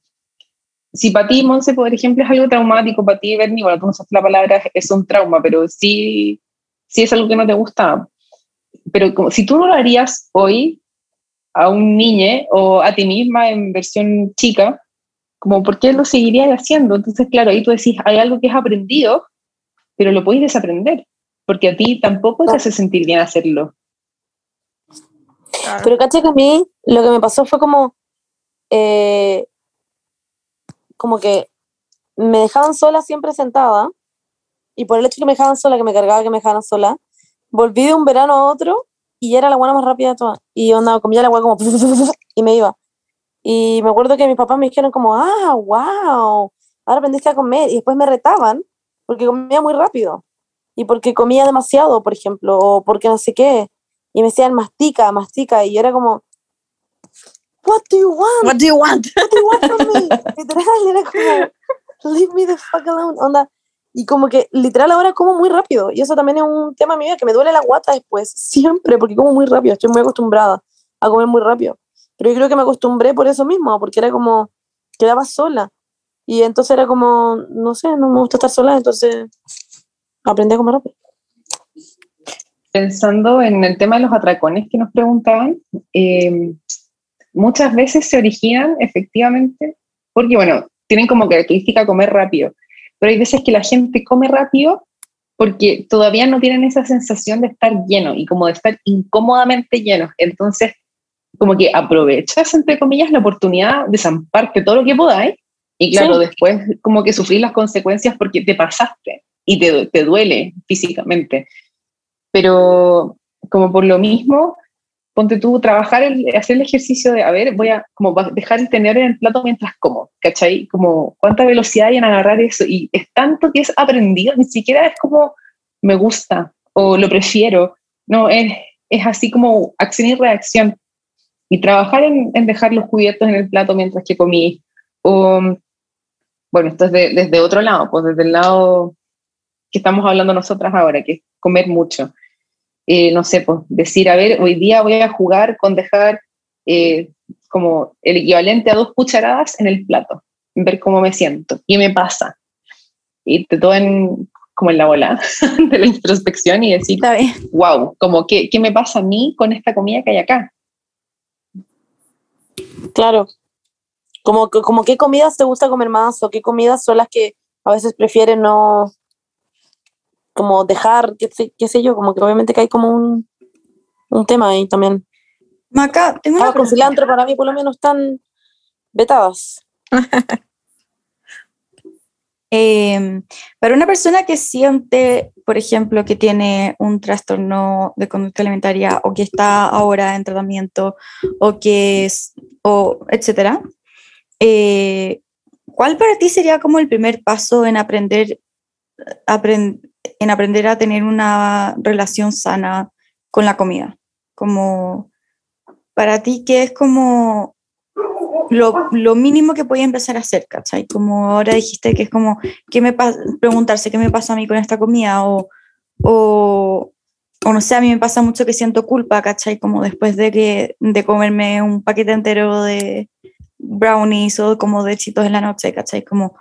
si para ti, Monse, por ejemplo, es algo traumático, para ti, Bernie, bueno, tú no sabes la palabra, es un trauma, pero sí, sí es algo que no te gusta. Pero como, si tú no lo harías hoy a un niño o a ti misma en versión chica, como por qué lo seguirías haciendo. Entonces, claro, ahí tú decís, hay algo que has aprendido, pero lo puedes desaprender, porque a ti tampoco te hace sentir bien hacerlo. Pero caché que a mí lo que me pasó fue como, eh, como que me dejaban sola siempre sentada, y por el hecho que me dejaban sola, que me cargaba que me dejaban sola, volví de un verano a otro y era la guana más rápida de todas. Y yo andaba, comía la guana como y me iba. Y me acuerdo que mis papás me dijeron como, ah, wow, ahora aprendiste a comer. Y después me retaban porque comía muy rápido. Y porque comía demasiado, por ejemplo, o porque no sé qué. Y me decían, mastica, mastica. Y yo era como, what do you want? What do you want? What do you want from me? Literal, era como, leave me the fuck alone. Onda, y como que literal ahora como muy rápido. Y eso también es un tema mío que me duele la guata después, siempre, porque como muy rápido. Estoy muy acostumbrada a comer muy rápido. Pero yo creo que me acostumbré por eso mismo, porque era como, quedaba sola. Y entonces era como, no sé, no me gusta estar sola, entonces aprendí a comer rápido. Pensando en el tema de los atracones que nos preguntaban, eh, muchas veces se originan efectivamente, porque bueno, tienen como característica comer rápido pero hay veces que la gente come rápido porque todavía no tienen esa sensación de estar lleno y como de estar incómodamente lleno. Entonces, como que aprovechas, entre comillas, la oportunidad de zamparte todo lo que podáis y claro, después como que sufrir las consecuencias porque te pasaste y te, te duele físicamente. Pero como por lo mismo, ponte tú, trabajar, el, hacer el ejercicio de, a ver, voy a como dejar el tener en el plato mientras como, ¿cachai? Como cuánta velocidad hay en agarrar eso. Y es tanto que es aprendido, ni siquiera es como me gusta o lo prefiero. No, es, es así como acción y reacción. Y trabajar en, en dejar los cubiertos en el plato mientras que comí. O, bueno, esto es desde otro lado, pues desde el lado que estamos hablando nosotras ahora, que es comer mucho eh, no sé, pues decir, a ver, hoy día voy a jugar con dejar eh, como el equivalente a dos cucharadas en el plato, ver cómo me siento, qué me pasa. Y te todo en, como en la bola de la introspección y decir, wow, como qué, qué me pasa a mí con esta comida que hay acá. Claro. Como, como qué comidas te gusta comer más o qué comidas son las que a veces prefieres no, como dejar, qué, qué, sé yo, como que obviamente que hay como un, un tema ahí también. Maca, tengo una con cilantro para mí por lo menos están vetadas. eh, para una persona que siente, por ejemplo, que tiene un trastorno de conducta alimentaria o que está ahora en tratamiento o que es, o etcétera, eh, ¿cuál para ti sería como el primer paso en aprender, aprend, en aprender a tener una relación sana con la comida? Como para ti, ¿qué es como lo, lo, mínimo que puedes empezar a hacer, ¿cachai? Como ahora dijiste que es como, ¿qué me preguntarse qué me pasa a mí con esta comida o, o, o, no sé, a mí me pasa mucho que siento culpa, ¿cachai? Como después de, que, de comerme un paquete entero de brownies o como de chitos en la noche, ¿cachai? Como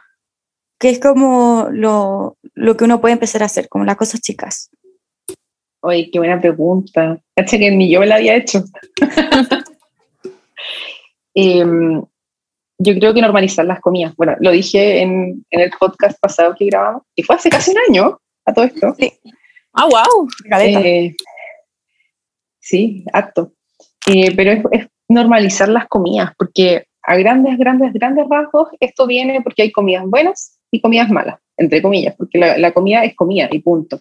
que es como lo, lo, que uno puede empezar a hacer, como las cosas chicas? Oye, qué buena pregunta. Cacha que ni yo me la había hecho. Em, yo creo que normalizar las comidas. Bueno, lo dije en, en, el podcast pasado que grabamos, y fue hace casi un año a todo esto. Sí. Ah, wow. Eh, sí, acto. Eh, pero es, es, normalizar las comidas, porque a grandes, grandes, grandes rasgos esto viene porque hay comidas buenas y comidas malas, entre comillas, porque la, la, comida es comida y punto.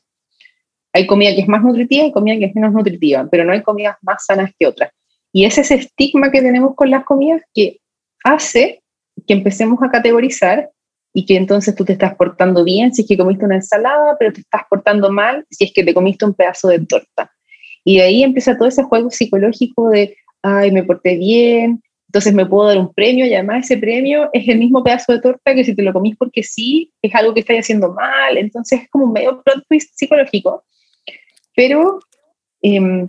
Hay comida que es más nutritiva y comida que es menos nutritiva, pero no hay comidas más sanas que otras. Y es ese estigma que tenemos con las comidas que hace que empecemos a categorizar y que entonces tú te estás portando bien si es que comiste una ensalada, pero te estás portando mal si es que te comiste un pedazo de torta. Y de ahí empieza todo ese juego psicológico de, ay, me porté bien, entonces me puedo dar un premio y además ese premio es el mismo pedazo de torta que si te lo comís porque sí, es algo que estáis haciendo mal. Entonces es como un medio plot twist psicológico. Pero eh,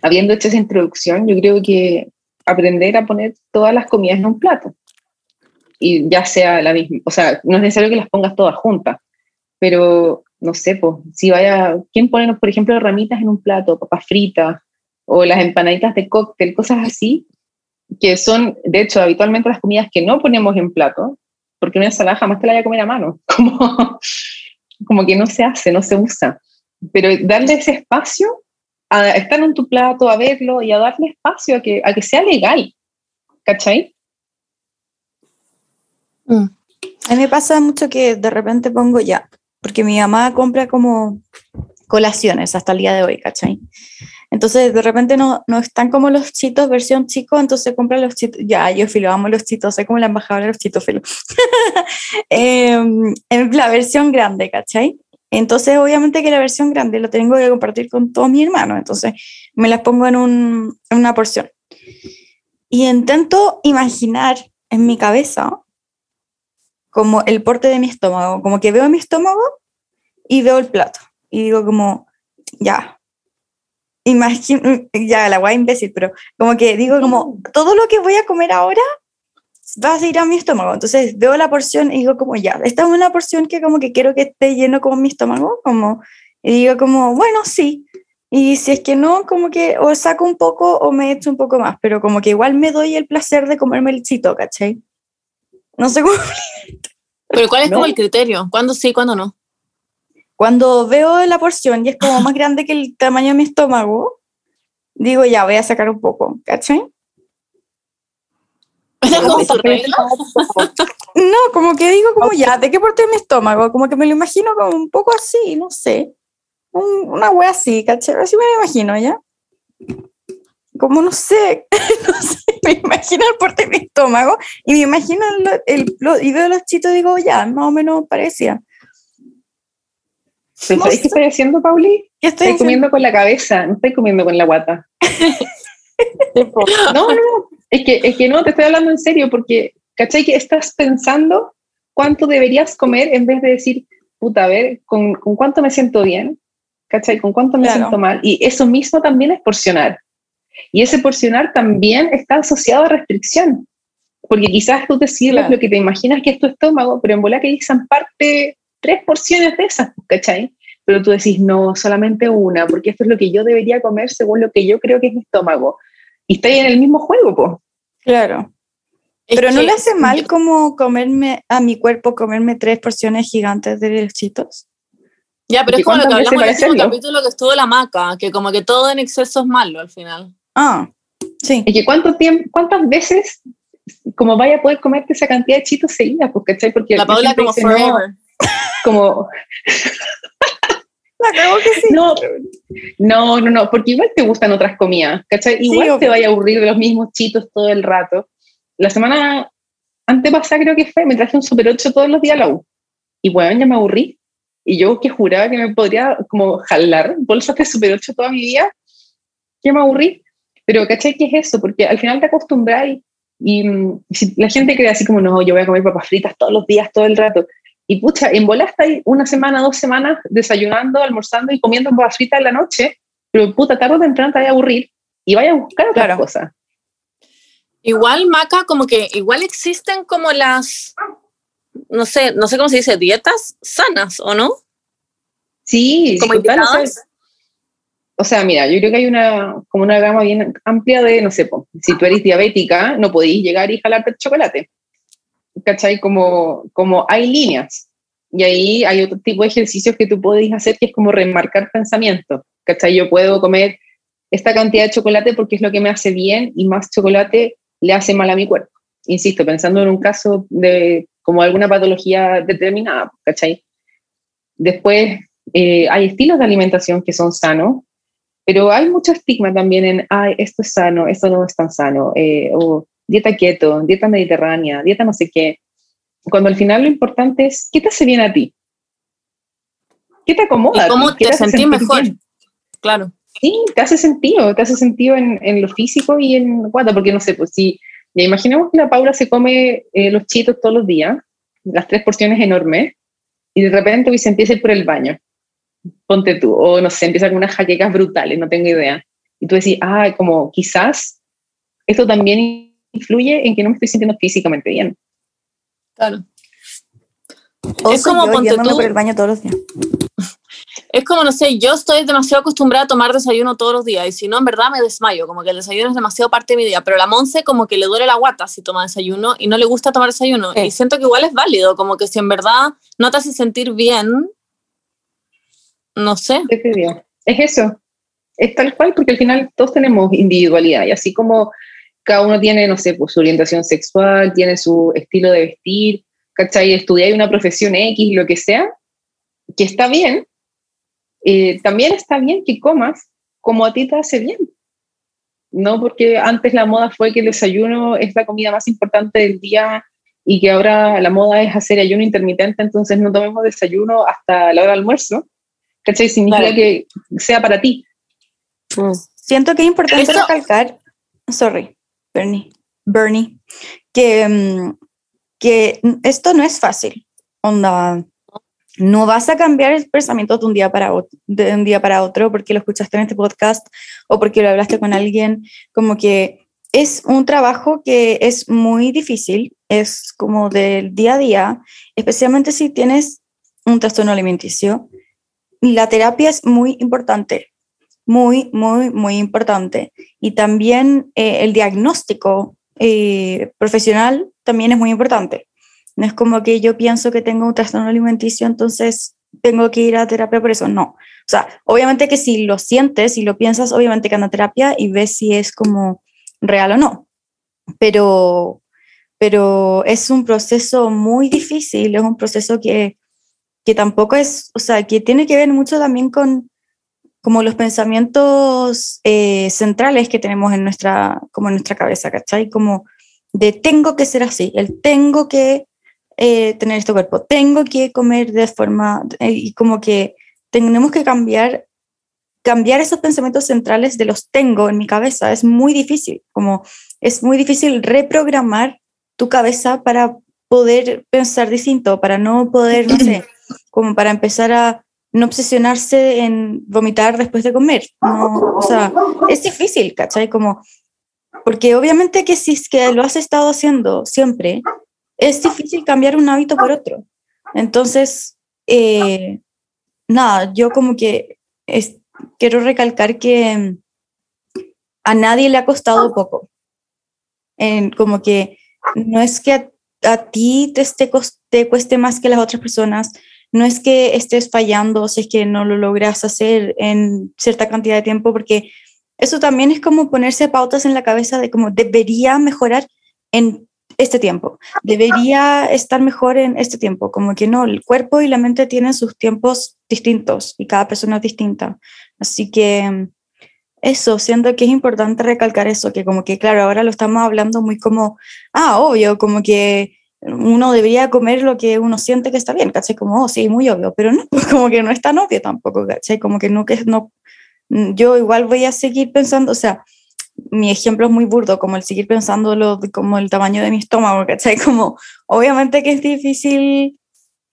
habiendo hecho esa introducción, yo creo que aprender a poner todas las comidas en un plato. y ya sea la misma, o sea, no es necesario que las pongas todas juntas, pero no sé, pues, si vaya, ¿quién pone, por ejemplo, ramitas en un plato, papas fritas, o las empanaditas de cóctel, cosas así, que son, de hecho, habitualmente las comidas que no ponemos en plato, porque una ensalada jamás te la vaya a comer a mano, como, como que no se hace, no se usa. Pero darle ese espacio a estar en tu plato, a verlo y a darle espacio a que, a que sea legal, ¿cachai? Mm. A mí me pasa mucho que de repente pongo ya, porque mi mamá compra como colaciones hasta el día de hoy, ¿cachai? Entonces de repente no, no están como los chitos versión chico, entonces compra los chitos, ya, yo filo, amo los chitos, soy como la embajadora de los chitos, filo. Em, en la versión grande, ¿cachai? Entonces obviamente que la versión grande lo tengo que compartir con todos mis hermanos, entonces me las pongo en, un, en una porción. Y intento imaginar en mi cabeza como el porte de mi estómago, como que veo mi estómago y veo el plato. Y digo como, ya, imagino, ya la guay imbécil, pero como que digo como, todo lo que voy a comer ahora va a ir a mi estómago. Entonces veo la porción y digo como, ya, esta es una porción que como que quiero que esté lleno como mi estómago, como, y digo como, bueno, sí. Y si es que no, como que o saco un poco o me echo un poco más, pero como que igual me doy el placer de comerme el chito, ¿cachai? No sé cómo. Pero ¿cuál es como el criterio? ¿Cuándo sí, cuándo no? Cuando veo la porción y es como más grande que el tamaño de mi estómago, digo ya, voy a sacar un poco, ¿cachai? No, como que digo como ya, ¿de qué porte de mi estómago? Como que me lo imagino como un poco así, no sé. una wea así, ¿cachai? Así me lo imagino, ¿ya? como no sé, no sé, me imagino el porte de mi estómago y me imagino el, y veo los chitos y digo, ya, más o menos parecía. ¿Sabes qué estoy haciendo, Pauli? ¿Qué estoy, comiendo con la cabeza, no estoy comiendo con la guata. no, no, es que, es que no, te estoy hablando en serio porque, ¿cachai? Que estás pensando cuánto deberías comer en vez de decir, puta, a ver, ¿con, con cuánto me siento bien? ¿Cachai? ¿Con cuánto me siento mal? Y eso mismo también es porcionar. Y ese porcionar también está asociado a restricción, porque quizás tú te sirves lo que te imaginas que es tu estómago, pero en bola que dicen parte tres porciones de esas, ¿cachai? Pero tú decís, no, solamente una, porque esto es lo que yo debería comer según lo que yo creo que es mi estómago. Y está ahí en el mismo juego, pues. Claro. pero no le hace mal como comerme a mi cuerpo, comerme tres porciones gigantes de lechitos. Ya, pero es como lo que hablamos en el último capítulo que estuvo la maca, que como que todo en exceso es malo al final. Ah, sí. Es que cuánto tiempo, cuántas veces como vaya a poder comerte esa cantidad de chitos seguidas, pues, ¿cachai? Porque la Paula como forever. Como... La que sí. No, no, no, no, porque igual te gustan otras comidas, ¿cachai? Igual te vaya a aburrir de los mismos chitos todo el rato. La semana antepasada creo que fue, me traje un Super 8 todos los días a la U. Y bueno, ya me aburrí. Y yo que juraba que me podría como jalar bolsas de Super 8 toda mi vida, ya me aburrí. Pero, ¿cachai? ¿Qué es eso? Porque al final te acostumbras y, y mm, si la gente cree así como, no, yo voy a comer papas fritas todos los días, todo el rato. Y pucha, en bola ahí una semana, dos semanas desayunando, almorzando y comiendo papas fritas en la noche, pero puta, tarde o temprano te vaya a aburrir y vaya a buscar otra cosa. Igual, Maca, como que igual existen como las, no sé, no sé cómo se dice, dietas sanas, ¿o no? Sí, como sí, o sea, mira, yo creo que hay una, como una gama bien amplia de, no sé, si tú eres diabética, no podéis llegar y jalarte el chocolate. ¿Cachai? Como, como hay líneas. Y ahí hay otro tipo de ejercicios que tú podéis hacer que es como remarcar pensamiento. ¿Cachai? Yo puedo comer esta cantidad de chocolate porque es lo que me hace bien y más chocolate le hace mal a mi cuerpo. Insisto, pensando en un caso de como alguna patología determinada, ¿cachai? Después eh, hay estilos de alimentación que son sanos, pero hay mucho estigma también en, ay, esto es sano, esto no es tan sano, eh, o dieta keto, dieta mediterránea, dieta no sé qué. Cuando al final lo importante es, ¿qué te hace bien a ti? ¿Qué te acomoda? ¿Cómo te, sentís mejor? Claro. Sí, te hace sentido, te hace sentido en, en lo físico y en cuánto, porque no sé, pues si ya imaginemos que la Paula se come eh, los chitos todos los días, las tres porciones enormes, y de repente hoy se empieza a ir por el baño ponte tú, o no sé, empieza con unas jaquecas brutales, no tengo idea. Y tú decís, ah, como quizás esto también influye en que no me estoy sintiendo físicamente bien. Claro. O Es como, yo tú- por el baño todos los días. Es como, no sé, yo estoy demasiado acostumbrada a tomar desayuno todos los días y si no, en verdad me desmayo, como que el desayuno es demasiado parte de mi día, pero la Monse como que le duele la guata si toma desayuno y no le gusta tomar desayuno Sí. y siento que igual es válido, como que si en verdad no te hace sentir bien, no sé. Es eso, es tal cual, porque al final todos tenemos individualidad y así como cada uno tiene, no sé, pues, su orientación sexual, tiene su estilo de vestir, ¿cachai? Estudiar una profesión X, lo que sea, que está bien, eh, también está bien que comas como a ti te hace bien. No porque antes la moda fue que el desayuno es la comida más importante del día y que ahora la moda es hacer ayuno intermitente, entonces no tomemos desayuno hasta la hora del almuerzo. ¿Cachai? Significa Claro. que sea para ti. Mm. Siento que es importante Eso- recalcar, sorry, Bernie, Bernie, que, mm, que esto no es fácil. Onda, no vas a cambiar el pensamiento de un día para otro, de un día para otro porque lo escuchaste en este podcast o porque lo hablaste con alguien. Como que es un trabajo que es muy difícil, es como del día a día, especialmente si tienes un trastorno alimenticio. La terapia es muy importante, muy, muy, muy importante. Y también eh, el diagnóstico eh, profesional también es muy importante. No es como que yo pienso que tengo un trastorno alimenticio, entonces tengo que ir a terapia por eso. No. O sea, obviamente que si lo sientes y lo piensas, obviamente que anda a terapia y ves si es como real o no. Pero, pero es un proceso muy difícil, es un proceso que, que tampoco es, o sea, que tiene que ver mucho también con como los pensamientos eh, centrales que tenemos en nuestra, como en nuestra cabeza, ¿cachai? Como de tengo que ser así, el tengo que eh, tener este cuerpo, tengo que comer de forma, eh, y como que tenemos que cambiar, cambiar esos pensamientos centrales de los tengo en mi cabeza, es muy difícil, como es muy difícil reprogramar tu cabeza para poder pensar distinto, para no poder, no sé, como para empezar a no obsesionarse en vomitar después de comer. No, o sea, es difícil, ¿cachai? Como, porque obviamente que si es que lo has estado haciendo siempre, es difícil cambiar un hábito por otro. Entonces, eh, nada, yo como que es- quiero recalcar que mm, a nadie le ha costado poco. En, como que no es que a, ti te, esté cos- te cueste más que las otras personas, no es que estés fallando si es que no lo logras hacer en cierta cantidad de tiempo, porque eso también es como ponerse pautas en la cabeza de cómo debería mejorar en este tiempo, debería estar mejor en este tiempo, como que no, el cuerpo y la mente tienen sus tiempos distintos y cada persona es distinta. Así que eso, siento que es importante recalcar eso, que como que claro, ahora lo estamos hablando muy como, ah, obvio, como que uno debería comer lo que uno siente que está bien, ¿cachai? Como, oh, sí, muy obvio, pero no, como que no es tan obvio tampoco, ¿cachai? Como que no, que no, yo igual voy a seguir pensando, o sea, mi ejemplo es muy burdo, como el seguir pensando lo, como el tamaño de mi estómago, ¿cachai? Como, obviamente que es difícil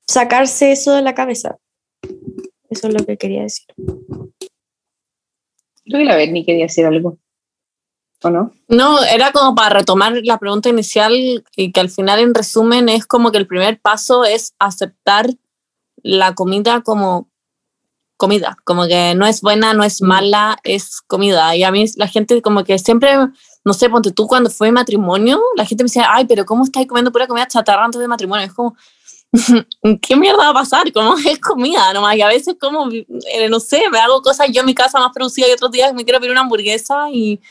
sacarse eso de la cabeza. Eso es lo que quería decir. Creo que la Berni quería decir algo. ¿O no? No, era como para retomar la pregunta inicial y que al final en resumen es como que el primer paso es aceptar la comida como comida, como que no es buena, no es mala, es comida. Y a mí la gente como que siempre, no sé, ponte tú cuando fue matrimonio, la gente me decía, ay, pero ¿cómo estáis comiendo pura comida chatarra antes de matrimonio? Es como, ¿qué mierda va a pasar? Como es comida nomás. Y a veces como, eh, no sé, me hago cosas yo en mi casa más producida y otros días me quiero pedir una hamburguesa y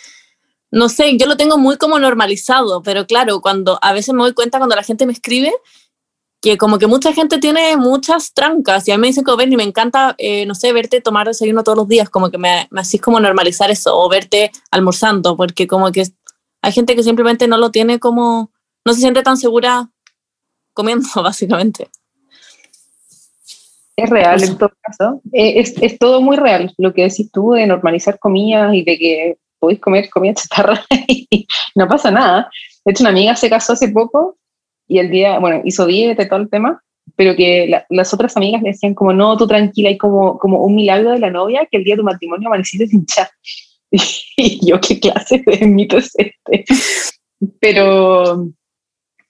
no sé, yo lo tengo muy como normalizado, pero claro, cuando a veces me doy cuenta cuando la gente me escribe que como que mucha gente tiene muchas trancas y a mí me dicen como Bernie, me encanta, eh, no sé, verte tomar desayuno todos los días, como que me, me hacís como normalizar eso, o verte almorzando, porque como que hay gente que simplemente no lo tiene como, no se siente tan segura comiendo, básicamente. Es real en todo caso. Eh, es, es todo muy real lo que decís tú de normalizar comidas y de que podéis comer comida chatarra y no pasa nada. De hecho, una amiga se casó hace poco y el día, bueno, hizo dieta y todo el tema, pero que la- las otras amigas le decían como, no, tú tranquila, hay como, como un milagro de la novia que el día de tu matrimonio amaneciste sin chat. Y yo, ¿qué clase de mito es este? Pero,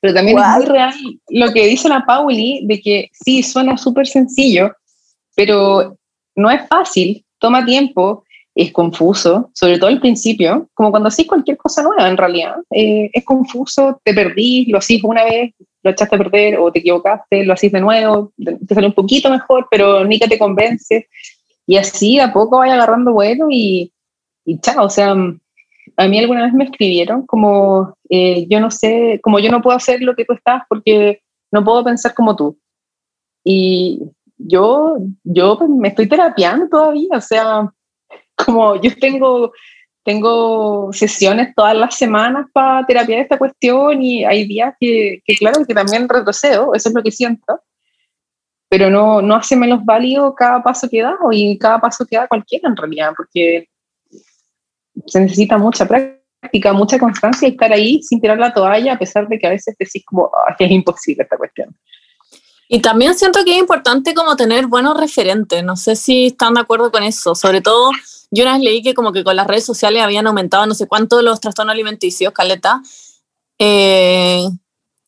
Pero también es muy real lo que dice la Pauli, de que sí, suena súper sencillo, pero no es fácil, toma tiempo, es confuso, sobre todo al principio, como cuando haces cualquier cosa nueva en realidad. Eh, es confuso, te perdís, lo hacís una vez, lo echaste a perder o te equivocaste, lo hacís de nuevo, te sale un poquito mejor, pero ni te convence. Y así a poco vaya agarrando vuelo y, y chao. O sea, a mí alguna vez me escribieron como, eh, yo no sé, como yo no puedo hacer lo que tú estás porque no puedo pensar como tú. Y yo, yo me estoy terapiando todavía, o sea, como yo tengo, tengo sesiones todas las semanas para terapiar esta cuestión y hay días que, claro, que también retrocedo, eso es lo que siento, pero no, no hace menos válido cada paso que da y cada paso que da cualquiera en realidad, porque se necesita mucha práctica, mucha constancia y estar ahí sin tirar la toalla, a pesar de que a veces decís como que es imposible esta cuestión. Y también siento que es importante como tener buenos referentes, no sé si están de acuerdo con eso, sobre todo yo una vez leí que como que con las redes sociales habían aumentado no sé cuánto los trastornos alimenticios, caleta. Eh,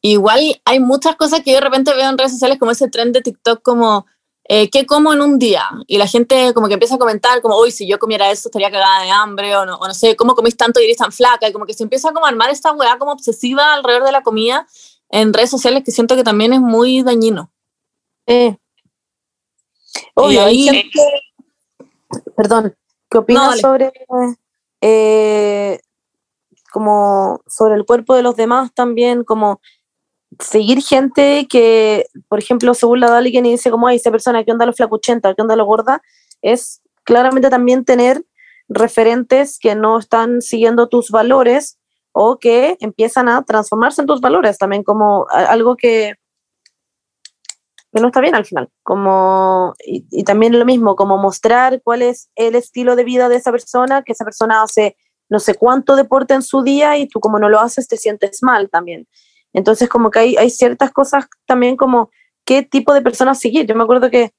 igual hay muchas cosas que yo de repente veo en redes sociales como ese trend de TikTok como eh, ¿qué como en un día? Y la gente como que empieza a comentar como, uy, si yo comiera eso estaría cagada de hambre, o no, o no sé, ¿cómo comís tanto y eres tan flaca? Y como que se empieza como a armar esta weá como obsesiva alrededor de la comida en redes sociales que siento que también es muy dañino. Eh. Obvio, ahí, perdón, ¿qué opinas sobre eh, como sobre el cuerpo de los demás también? Como seguir gente que, por ejemplo, según la de alguien y dice como, ay, esa persona, ¿qué onda lo flacuchenta? ¿Qué onda lo gorda? Es claramente también tener referentes que no están siguiendo tus valores o que empiezan a transformarse en tus valores, también como algo que, que no está bien al final, como, y, también lo mismo, como mostrar cuál es el estilo de vida de esa persona, que esa persona hace no sé cuánto deporte en su día y tú como no lo haces te sientes mal también. Entonces, como que hay, hay ciertas cosas también como qué tipo de personas seguir. Yo me acuerdo que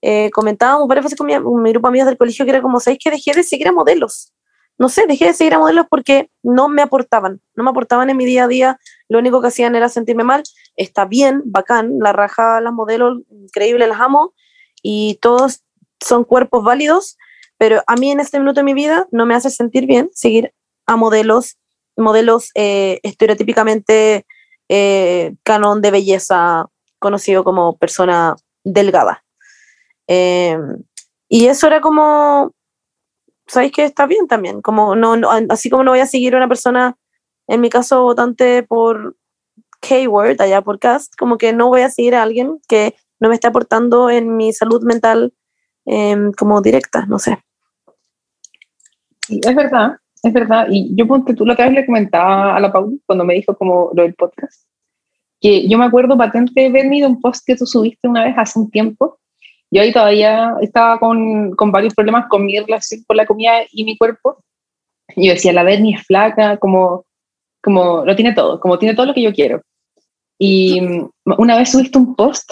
eh, comentábamos varias veces con mi, grupo de amigos del colegio que era como, ¿sabéis que dejé de seguir a modelos? No sé, dejé de seguir a modelos porque no me aportaban, no me aportaban en mi día a día, lo único que hacían era sentirme mal. Está bien, bacán, la raja, las modelos, increíble, las amo y todos son cuerpos válidos, pero a mí en este minuto de mi vida no me hace sentir bien seguir a modelos, modelos eh, estereotípicamente eh, canon de belleza conocido como persona delgada. Eh, y eso era como, ¿sabéis que está bien también? Como no, no, así como no voy a seguir a una persona, en mi caso votante por K-Word, allá por Cast, como que no voy a seguir a alguien que no me está aportando en mi salud mental eh, como directa, no sé. es verdad, es verdad. Y yo, ponte tú, otra vez le comentaba a la Paul cuando me dijo como lo del podcast, que yo me acuerdo patente, de un post que tú subiste una vez hace un tiempo. Yo ahí todavía estaba con, con varios problemas con mi relación con la comida y mi cuerpo. Y yo decía, la Bernie es flaca, como, como lo tiene todo, como tiene todo lo que yo quiero. Y una vez subiste un post,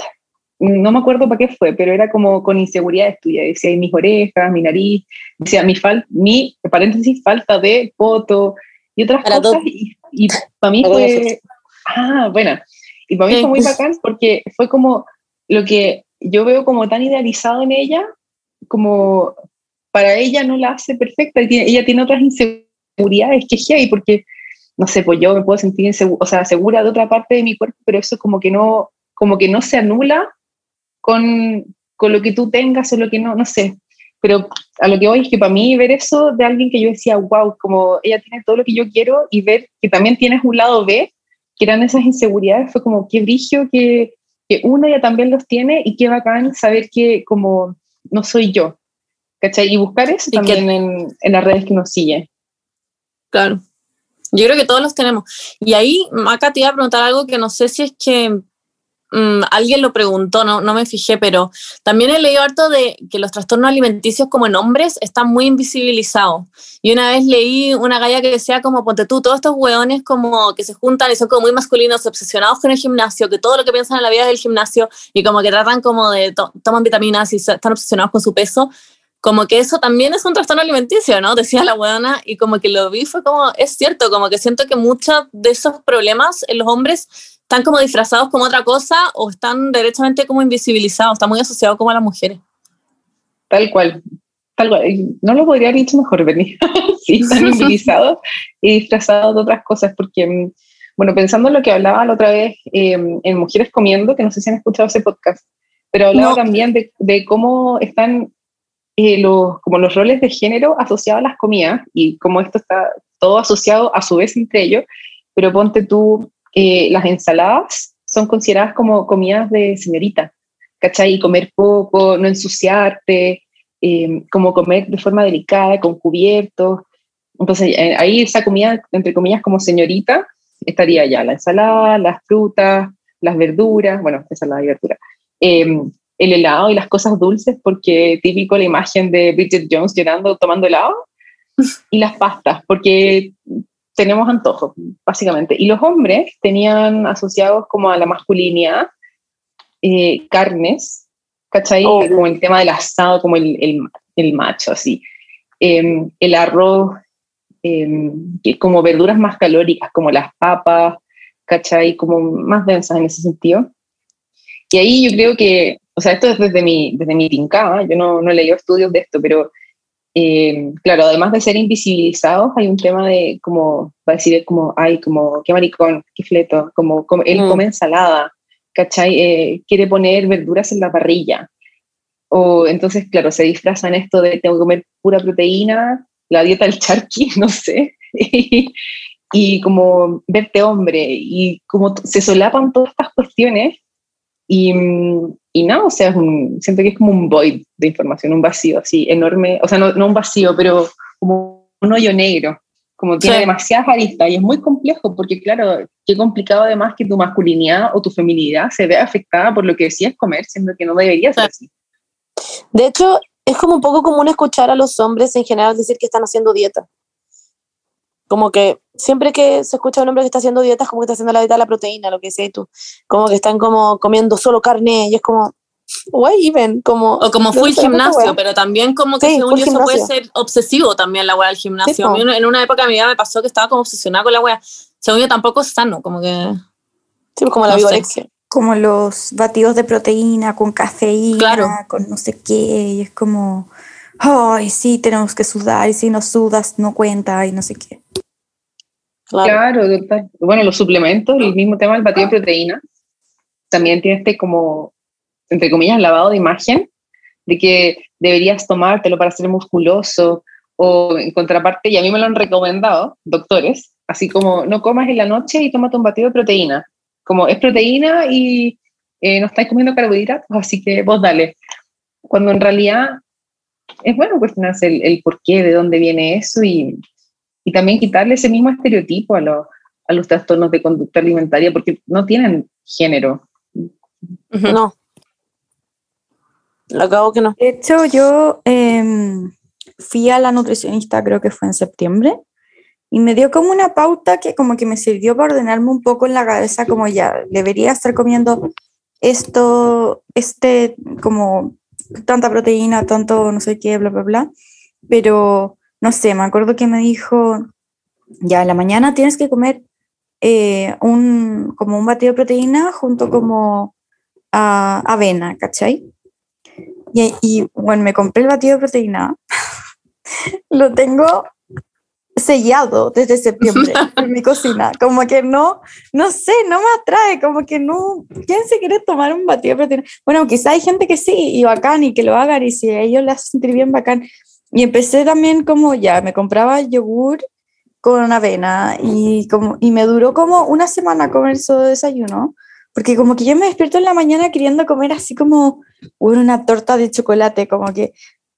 no me acuerdo para qué fue, pero era como con inseguridades tuyas. Decía, mis orejas, mi nariz, decía, mi, fal mi paréntesis, falta de foto y otras cosas. Y, y, para mí fue... Ah, bueno. Y para mí fue muy bacán porque fue como lo que yo veo como tan idealizado en ella, como para ella no la hace perfecta, ella tiene otras inseguridades que hay, porque, no sé, pues yo me puedo sentir o sea, segura de otra parte de mi cuerpo, pero eso como que no, como que no se anula con, con lo que tú tengas o lo que no, no sé. Pero a lo que voy es que para mí ver eso de alguien que yo decía, wow, como ella tiene todo lo que yo quiero y ver que también tienes un lado B, que eran esas inseguridades, fue como qué brillo que, que uno ya también los tiene y qué bacán saber que como no soy yo. ¿Cachai? Y buscar eso y también que, en, en, las redes que nos siguen. Claro. Yo creo que todos los tenemos. Y ahí, acá te iba a preguntar algo que no sé si es que mmm, alguien lo preguntó, no, no me fijé, pero también he leído harto de que los trastornos alimenticios como en hombres están muy invisibilizados. Y una vez leí una galla que decía como, ponte tú, todos estos hueones como que se juntan y son como muy masculinos, obsesionados con el gimnasio, que todo lo que piensan en la vida es el gimnasio y como que tratan como de, to toman vitaminas y están obsesionados con su peso como que eso también es un trastorno alimenticio, ¿no? Decía la buena y como que lo vi fue como, es cierto, como que siento que muchos de esos problemas en los hombres están como disfrazados como otra cosa o están derechamente como invisibilizados, está muy asociado como a las mujeres. Tal cual, tal cual. No lo podría haber dicho mejor, Benny. sí, están invisibilizados y disfrazados de otras cosas, porque, mm, bueno, pensando en lo que hablaba la otra vez em, en Mujeres Comiendo, que no sé si han escuchado ese podcast, pero hablaba también de, de, cómo están eh, los, como los roles de género asociados a las comidas y cómo esto está todo asociado a su vez entre ellos, pero ponte tú, eh, las ensaladas son consideradas como comidas de señorita, ¿cachai? Y comer poco, no ensuciarte, eh, como comer de forma delicada, con cubiertos. Entonces, eh, ahí esa comida, entre comillas, como señorita, estaría ya la ensalada, las frutas, las verduras, bueno, ensalada y verdura, em, el helado y las cosas dulces, porque típico la imagen de Bridget Jones llorando, tomando helado, y las pastas, porque tenemos antojos, básicamente. Y los hombres tenían asociados como a la masculinidad eh, carnes, ¿cachai? Oh. Como el tema del asado, como el, el, el macho, así. Em, el arroz, eh, como verduras más calóricas, como las papas, ¿cachai? Como más densas en ese sentido. Y ahí yo creo que, o sea, esto es desde mi, desde mi tincada, yo no, no he leído estudios de esto, pero eh, claro, además de ser invisibilizados, hay un tema de como, va a decir, como, ay, como, qué maricón, qué fleto, como, él mm. come ensalada, ¿cachai? Eh, quiere poner verduras en la parrilla. O entonces, claro, se disfrazan esto de tengo que comer pura proteína, la dieta del charqui, no sé, y, como verte hombre, y como se solapan todas estas cuestiones, y, y no, o sea, siento que es como un void de información, un vacío así enorme, o sea, no, no un vacío, pero como un hoyo negro, como tiene demasiadas aristas y es muy complejo porque, claro, qué complicado además que tu masculinidad o tu feminidad se vea afectada por lo que decías comer, siendo que no debería ser así. De hecho, es como un poco común escuchar a los hombres en general decir que están haciendo dieta. Como que siempre que se escucha a un hombre que está haciendo dieta es como que está haciendo la dieta de la proteína, lo que decías tú. Como que están como comiendo solo carne y es como, why even? Como, o como full gimnasio, pero también como que según yo eso puede ser obsesivo también la wea del gimnasio. en una época de mi vida me pasó que estaba como obsesionada con la wea. Según yo tampoco es sano, como que... Sí, pues como la no Como los batidos de proteína con cafeína, con no sé qué, y es como ay, sí, tenemos que sudar, y si no sudas no cuenta, y no sé qué. Claro, bueno, los suplementos, el mismo tema del batido de proteína, también tiene este como, entre comillas, lavado de imagen, de que deberías tomártelo para ser musculoso, o en contraparte, y a mí me lo han recomendado doctores, así como no comas en la noche y tómate un batido de proteína, como es proteína y eh, no estáis comiendo carbohidratos, así que vos dale. Cuando en realidad es bueno cuestionarse el, el por qué, de dónde viene eso y, y también quitarle ese mismo estereotipo a, los, a los trastornos de conducta alimentaria porque no tienen género. No. Lo acabo que no. De hecho, yo em, fui a la nutricionista, creo que fue en septiembre, y me dio como una pauta que como que me sirvió para ordenarme un poco en la cabeza, como ya, debería estar comiendo esto, este, como tanta proteína, tanto no sé qué, bla, bla, bla. Pero, no sé, me acuerdo que me dijo, ya en la mañana tienes que comer eh, un, como un batido de proteína junto como a avena, ¿cachai? Y, y bueno, me compré el batido de proteína, lo tengo sellado desde septiembre en mi cocina. Como que no, no sé, no me atrae, como que no. ¿Quién se quiere tomar un batido de proteína? Bueno, quizá hay gente que sí, y bacán, y que lo hagan, y si a ellos les sentir bien, bacán. Y empecé también como ya, me compraba yogur con avena, y, como, y me duró como una semana comer eso de desayuno. Porque como que yo me despierto en la mañana queriendo comer así como una torta de chocolate, como que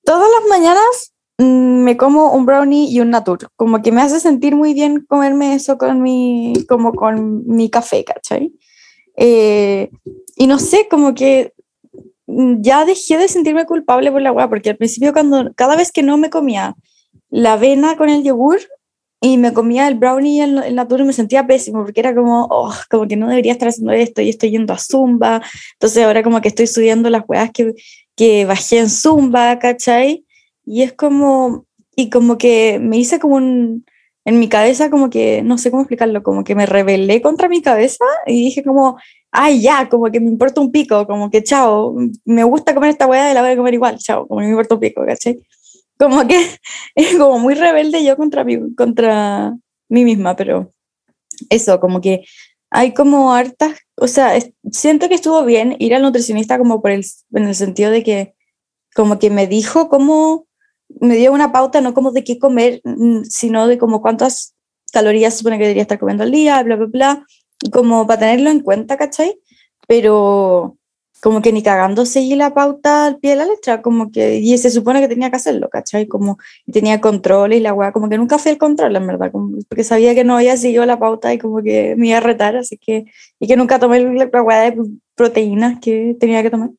todas las mañanas Mm, me como un brownie y un natur, como que me hace sentir muy bien comerme eso con mi, como con mi café, ¿cachai? Eh, y no sé, como que ya dejé de sentirme culpable por la agua, porque al principio cuando, cada vez que no me comía la avena con el yogur y me comía el brownie y el, natur me sentía pésimo, porque era como, oh, como que no debería estar haciendo esto y estoy yendo a Zumba, entonces ahora como que estoy subiendo las huevas que, que bajé en Zumba, ¿cachai? Y es como, y como que me hice como un, en mi cabeza como que, no sé cómo explicarlo, como que me rebelé contra mi cabeza y dije como, ay, ya, como que me importa un pico, como que chao, me gusta comer esta hueá y la voy a comer igual, chao, como que me importa un pico, ¿cachai? Como que es como muy rebelde yo contra mí, contra mí misma, pero eso, como que hay como hartas, o sea, siento que estuvo bien ir al nutricionista como por el, en el sentido de que como que me dijo cómo, me dio una pauta no como de qué comer, mm, sino de como cuántas calorías supone que debería estar comiendo al día, bla, bla, bla, como para tenerlo en cuenta, ¿cachai? Pero como que ni cagando seguí la pauta al pie de la letra, como que, y se supone que tenía que hacerlo, ¿cachai? Como tenía control y la weá, como que nunca fui el control, en verdad, como, porque sabía que no había seguido la pauta y como que me iba a retar, así que, y que nunca tomé la weá de proteínas que tenía que tomar.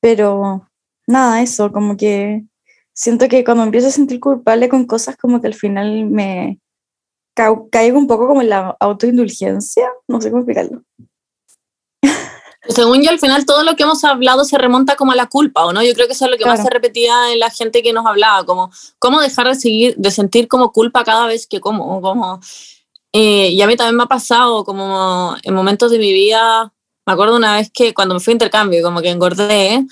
Pero nada, eso, como que siento que cuando empiezo a sentir culpable con cosas, como que al final me caigo un poco como en la autoindulgencia, no sé cómo explicarlo. Según yo, al final todo lo que hemos hablado se remonta como a la culpa, ¿o no? Yo creo que eso es lo que más se repetía en la gente que nos hablaba, como cómo dejar de seguir, de sentir como culpa cada vez que como, como... Eh, y a mí también me ha pasado como en momentos de mi vida, me acuerdo una vez que cuando me fui a intercambio, como que engordé,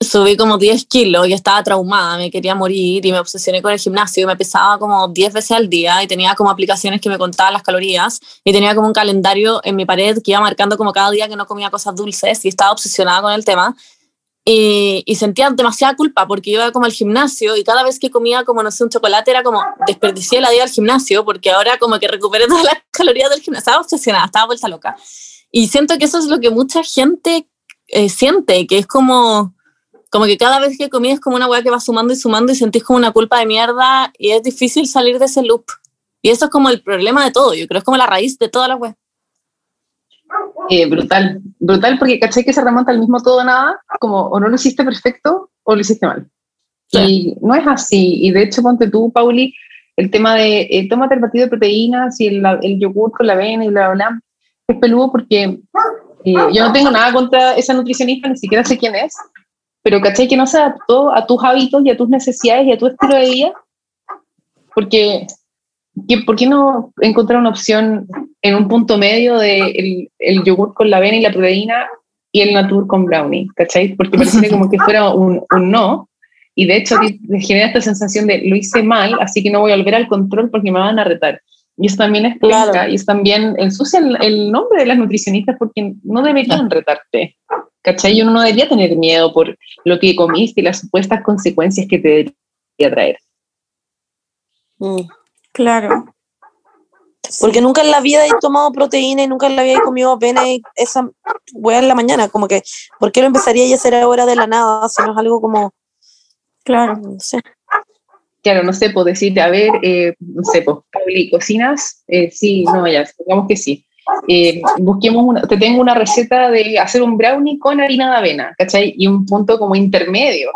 subí como 10 kilos y estaba traumada, me quería morir y me obsesioné con el gimnasio y me pesaba como 10 veces al día y tenía como aplicaciones que me contaban las calorías y tenía como un calendario en mi pared que iba marcando como cada día que no comía cosas dulces y estaba obsesionada con el tema. Y, y sentía demasiada culpa porque iba como al gimnasio y cada vez que comía como no sé un chocolate era como desperdicié la día al gimnasio porque ahora como que recuperé todas las calorías del gimnasio, estaba obsesionada, estaba vuelta loca. Y siento que eso es lo que mucha gente eh, siente, que es como como que cada vez que comí es como una weá que va sumando y sumando y sentís como una culpa de mierda y es difícil salir de ese loop. Y eso es como el problema de todo, yo creo, es como la raíz de toda la weá. Eh, brutal, brutal porque caché que se remonta al mismo todo nada, como o no lo hiciste perfecto o lo hiciste mal. Y no es así, y de hecho ponte tú, Pauli, el tema de eh, tómate el batido de proteínas y el, el yogur con la avena y bla, bla, bla, es peludo porque eh, yo no tengo nada contra esa nutricionista, ni siquiera sé quién es, pero ¿cachai? Que no se adaptó a tus hábitos y a tus necesidades y a tu estilo de vida. Porque, ¿por qué no encontrar una opción en un punto medio de el, el yogur con la avena y la proteína y el natur con brownie? ¿Cachai? Porque parece como que fuera un, un no. Y de hecho te genera esta sensación de lo hice mal, así que no voy a volver al control porque me van a retar. Y eso también es claro. y es también ensucia el, el, nombre de las nutricionistas porque no deberían retarte. ¿Cachai? Uno no debería tener miedo por lo que comiste y las supuestas consecuencias que te debería traer. Mm, claro. Porque nunca en la vida he tomado proteína y nunca en la vida he comido avena y esa hueá en la mañana. Como que, ¿por qué lo empezaría a hacer ahora de la nada? Si no es algo como. Claro, no sé. Claro, no sé, puedo decirte, a ver, eh, no sé, pues, ¿cocinas? Eh, sí, no, ya, supongamos que sí eh, busquemos una, te tengo una receta de hacer un brownie con harina de avena, ¿cachai? Y un punto como intermedio.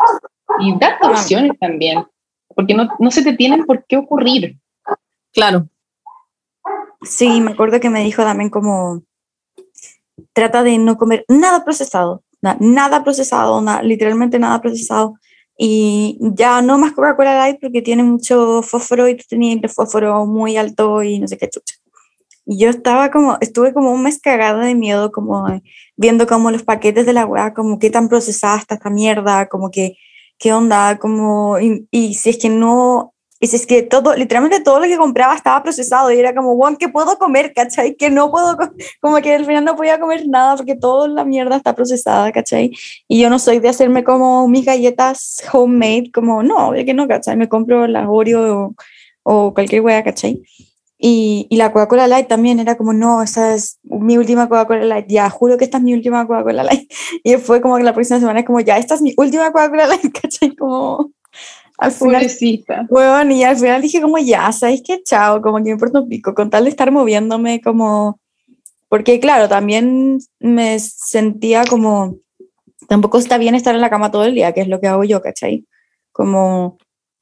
Y darte opciones también, porque no, no se te tienen por qué ocurrir. Claro. Sí, me acuerdo que me dijo también como, trata de no comer nada procesado, nada, nada procesado, nada, literalmente nada procesado. Y ya no más Coca-Cola Light porque tiene mucho fósforo y tú tenías el fósforo muy alto y no sé qué chucha. Y yo estaba como, estuve como un mes cagada de miedo, como viendo como los paquetes de la weá, como qué tan procesada está esta mierda, como que, qué onda, como, y, si es que no, si es que todo, literalmente todo lo que compraba estaba procesado y era como, bueno, ¿qué puedo comer, cachai? Que no puedo, como que al final no podía comer nada porque toda la mierda está procesada, cachai? Y yo no soy de hacerme como mis galletas homemade, como, no, que no, cachai, me compro la Oreo o, o cualquier weá, cachai? Y, y, la Coca-Cola Light también era como, no, esa es mi última Coca-Cola Light, ya, juro que esta es mi última Coca-Cola Light. Y fue como que la próxima semana es como, ya, esta es mi última Coca-Cola Light, ¿cachai? Como, al final, bueno, y al final dije como, ya, ¿sabéis qué? Chao, como que me importa un pico, con tal de estar moviéndome como, porque claro, también me sentía como, tampoco está bien estar en la cama todo el día, que es lo que hago yo, ¿cachai? Como,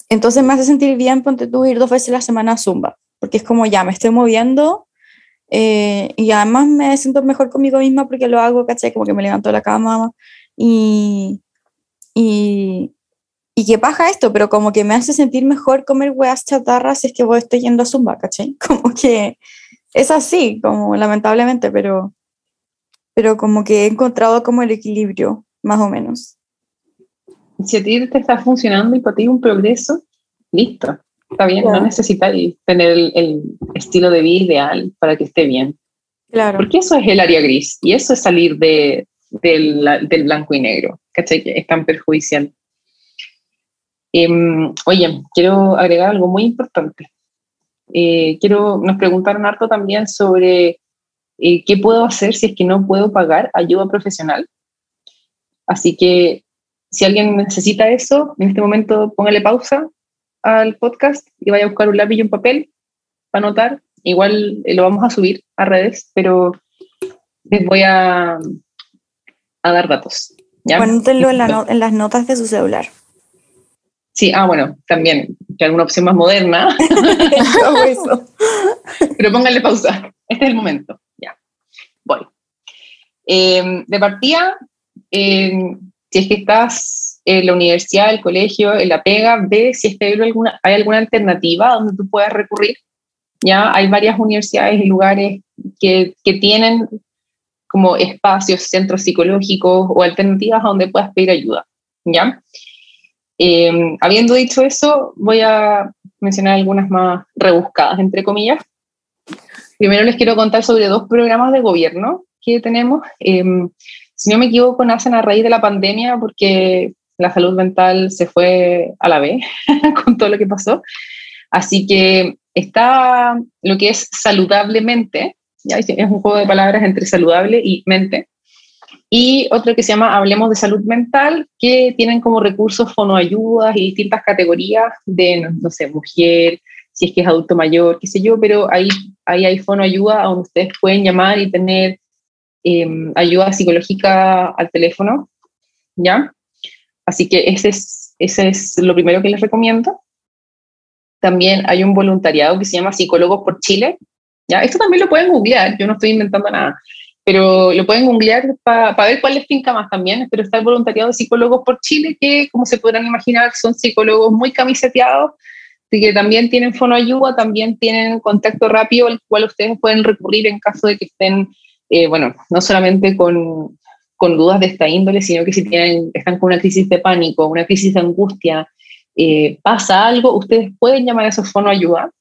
entonces me hace sentir bien, ponte tú, ir dos veces a la semana a Zumba porque es como ya me estoy moviendo eh, y además me siento mejor conmigo misma porque lo hago, ¿cachai? Como que me levanto de la cama y, y, y qué paja esto, pero como que me hace sentir mejor comer hueas chatarras si es que voy estoy yendo a Zumba, ¿cachai? Como que es así, como lamentablemente, pero, pero como que he encontrado como el equilibrio, más o menos. Si a ti te está funcionando y para ti un progreso, listo, está bien, no Claro. necesitas tener el, el estilo de vida ideal para que esté bien. Claro. Porque eso es el área gris y eso es salir de, del, del blanco y negro, ¿cachai? Que es tan perjudicial. Em, oye, quiero agregar algo muy importante. Eh, quiero, nos preguntaron harto también sobre eh, qué puedo hacer si es que no puedo pagar ayuda profesional. Así que si alguien necesita eso, en este momento póngale pausa al podcast y vaya a buscar un lápiz y un papel para anotar. Igual eh, lo vamos a subir a redes, pero les voy a, a dar datos. ¿ya? En, la no- en las notas de su celular. Sí, ah, bueno, también, que alguna opción más moderna, eso. pero pónganle pausa. Este es el momento. Ya, voy. Eh, de partida, eh, si es que estás en la universidad, el colegio, en la pega, ve si es que hay alguna, hay alguna alternativa donde tú puedas recurrir. Ya hay varias universidades y lugares que, que tienen como espacios, centros psicológicos o alternativas a donde puedas pedir ayuda. ¿Ya? Eh, habiendo dicho eso, voy a mencionar algunas más rebuscadas, entre comillas. Primero les quiero contar sobre dos programas de gobierno que tenemos. Eh, si no me equivoco, nacen a raíz de la pandemia porque la salud mental se fue a la vez con todo lo que pasó. Así que está lo que es saludablemente, ¿ya? es un juego de palabras entre saludable y mente, y otro que se llama Hablemos de Salud Mental, que tienen como recursos fonoayudas y distintas categorías de, no, no sé, mujer, si es que es adulto mayor, qué sé yo, pero ahí, hay fonoayuda donde ustedes pueden llamar y tener eh, ayuda psicológica al teléfono, ¿ya? Así que ese es, ese es lo primero que les recomiendo. También hay un voluntariado que se llama Psicólogos por Chile, ¿ya? Esto también lo pueden googlear, yo no estoy inventando nada pero lo pueden googlear para ver cuál les finca más también, pero está el voluntariado de psicólogos por Chile, que como se podrán imaginar son psicólogos muy camiseteados, que también tienen fonoayuda, también tienen contacto rápido al cual ustedes pueden recurrir en caso de que estén, eh, bueno, no solamente con, con, dudas de esta índole, sino que si tienen, están con una crisis de pánico, una crisis de angustia, eh, pasa algo, ustedes pueden llamar a esos fonoayuda.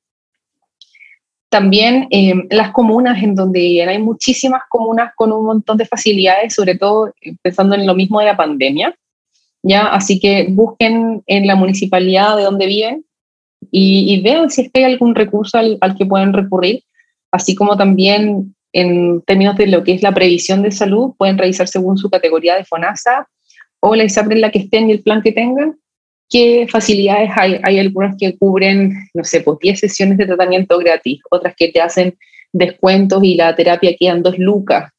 También eh, las comunas, en donde hay muchísimas comunas con un montón de facilidades, sobre todo pensando en lo mismo de la pandemia. ¿ya? Así que busquen en la municipalidad de donde viven y, y vean si es que hay algún recurso al, al, que pueden recurrir, así como también en términos de lo que es la previsión de salud, pueden revisar según su categoría de FONASA o la ISAPRE en la que estén y el plan que tengan, qué facilidades hay. Hay algunas que cubren, no sé, pues 10 sesiones de tratamiento gratis, otras que te hacen descuentos y la terapia quedan dos lucas,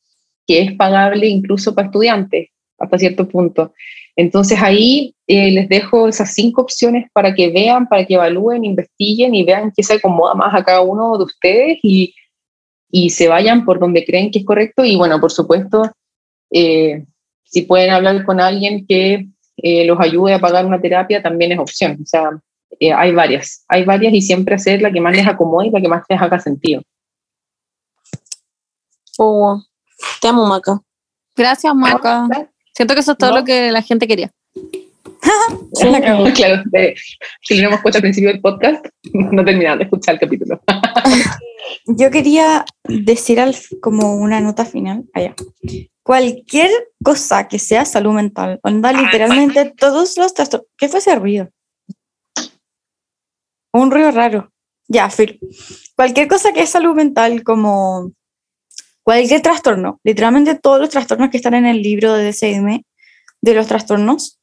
que es pagable incluso para estudiantes hasta cierto punto. Entonces ahí eh, les dejo esas cinco opciones para que vean, para que evalúen, investiguen y vean qué se acomoda más a cada uno de ustedes y, y se vayan por donde creen que es correcto. Y bueno, por supuesto, eh, si pueden hablar con alguien que eh, los ayude a pagar una terapia, también es opción. O sea, eh, hay varias, hay varias y siempre hacer la que más les acomode y la que más les haga sentido. Oh, te amo, Maca. Gracias, Maca. Siento que eso es todo No. lo que la gente quería. claro, de- si lo hemos puesto al principio del podcast, no terminaron de escuchar el capítulo. Yo quería decir al, como una nota final, allá. Cualquier cosa que sea salud mental, onda literalmente todos los trastornos. ¿Qué fue ese ruido? Un ruido raro. Ya, Phil. Cualquier cosa que es salud mental, como cualquier trastorno, literalmente todos los trastornos que están en el libro de DSM, de los trastornos,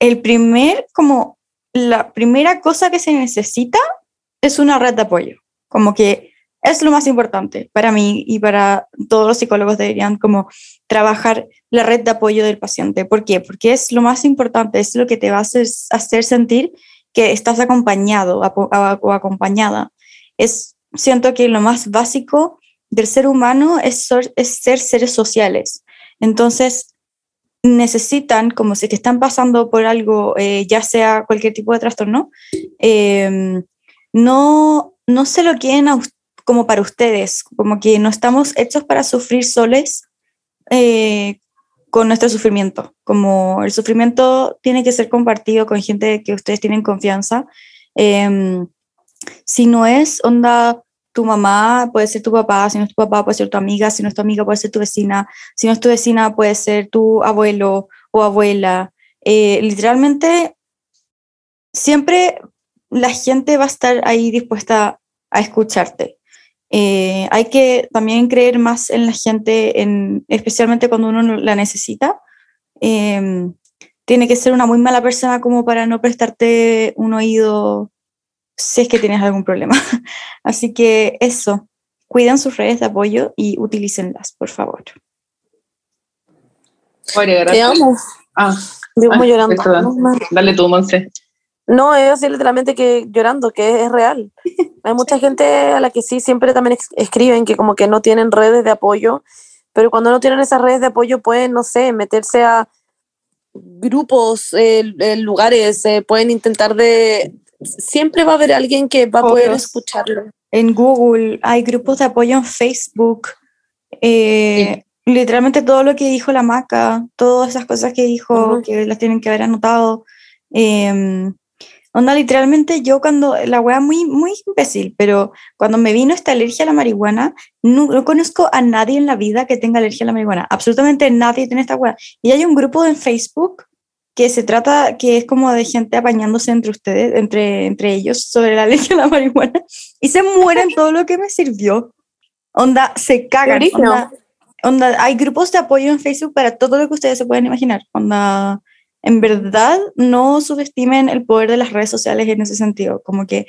el primer, como la primera cosa que se necesita es una red de apoyo. Como que es lo más importante para mí y para todos los psicólogos deberían como trabajar la red de apoyo del paciente. ¿Por qué? Porque es lo más importante, es lo que te va a hacer, sentir que estás acompañado o acompañada. Es, siento que lo más básico del ser humano es, ser- es ser seres sociales. Entonces, necesitan, como si que están pasando por algo, eh, ya sea cualquier tipo de trastorno, eh, no, no se lo quieren a us- como para ustedes, como que no estamos hechos para sufrir soles eh, con nuestro sufrimiento, como el sufrimiento tiene que ser compartido con gente que ustedes tienen confianza. Em, si no es onda tu mamá, puede ser tu papá, si no es tu papá, puede ser tu amiga, si no es tu amiga, puede ser tu vecina, si no es tu vecina, puede ser tu abuelo o abuela. Eh, literalmente, siempre la gente va a estar ahí dispuesta a escucharte. Eh, hay que también creer más en la gente, en, especialmente cuando uno no la necesita. Eh, tiene que ser una muy mala persona como para no prestarte un oído si es que tienes algún problema. Así que eso, cuiden sus redes de apoyo y utilícenlas, por favor. Oye, Te gracias. amo. Ah, Digo, Ah, llorando. dale tú, Monse. No, es así literalmente que llorando, que es real. Hay mucha gente a la que sí siempre también escriben que como que no tienen redes de apoyo, pero cuando no tienen esas redes de apoyo pueden, no sé, meterse a grupos, eh, lugares, eh, pueden intentar de... Siempre va a haber alguien que va a poder escucharlo. En Google hay grupos de apoyo en Facebook. eh, Literalmente todo lo que dijo la maca, todas esas cosas que dijo, que las tienen que haber anotado. eh, onda, literalmente yo cuando, la wea muy, muy imbécil, pero cuando me vino esta alergia a la marihuana, no, no conozco a nadie en la vida que tenga alergia a la marihuana. Absolutamente nadie tiene esta wea. Y hay un grupo en Facebook que se trata, que es como de gente apañándose entre ustedes, entre, entre ellos, sobre la alergia a la marihuana, y se mueren todo lo que me sirvió. Onda, se cagan. Onda, onda, hay grupos de apoyo en Facebook para todo lo que ustedes se pueden imaginar. Onda, en verdad, no subestimen el poder de las redes sociales en ese sentido. Como que,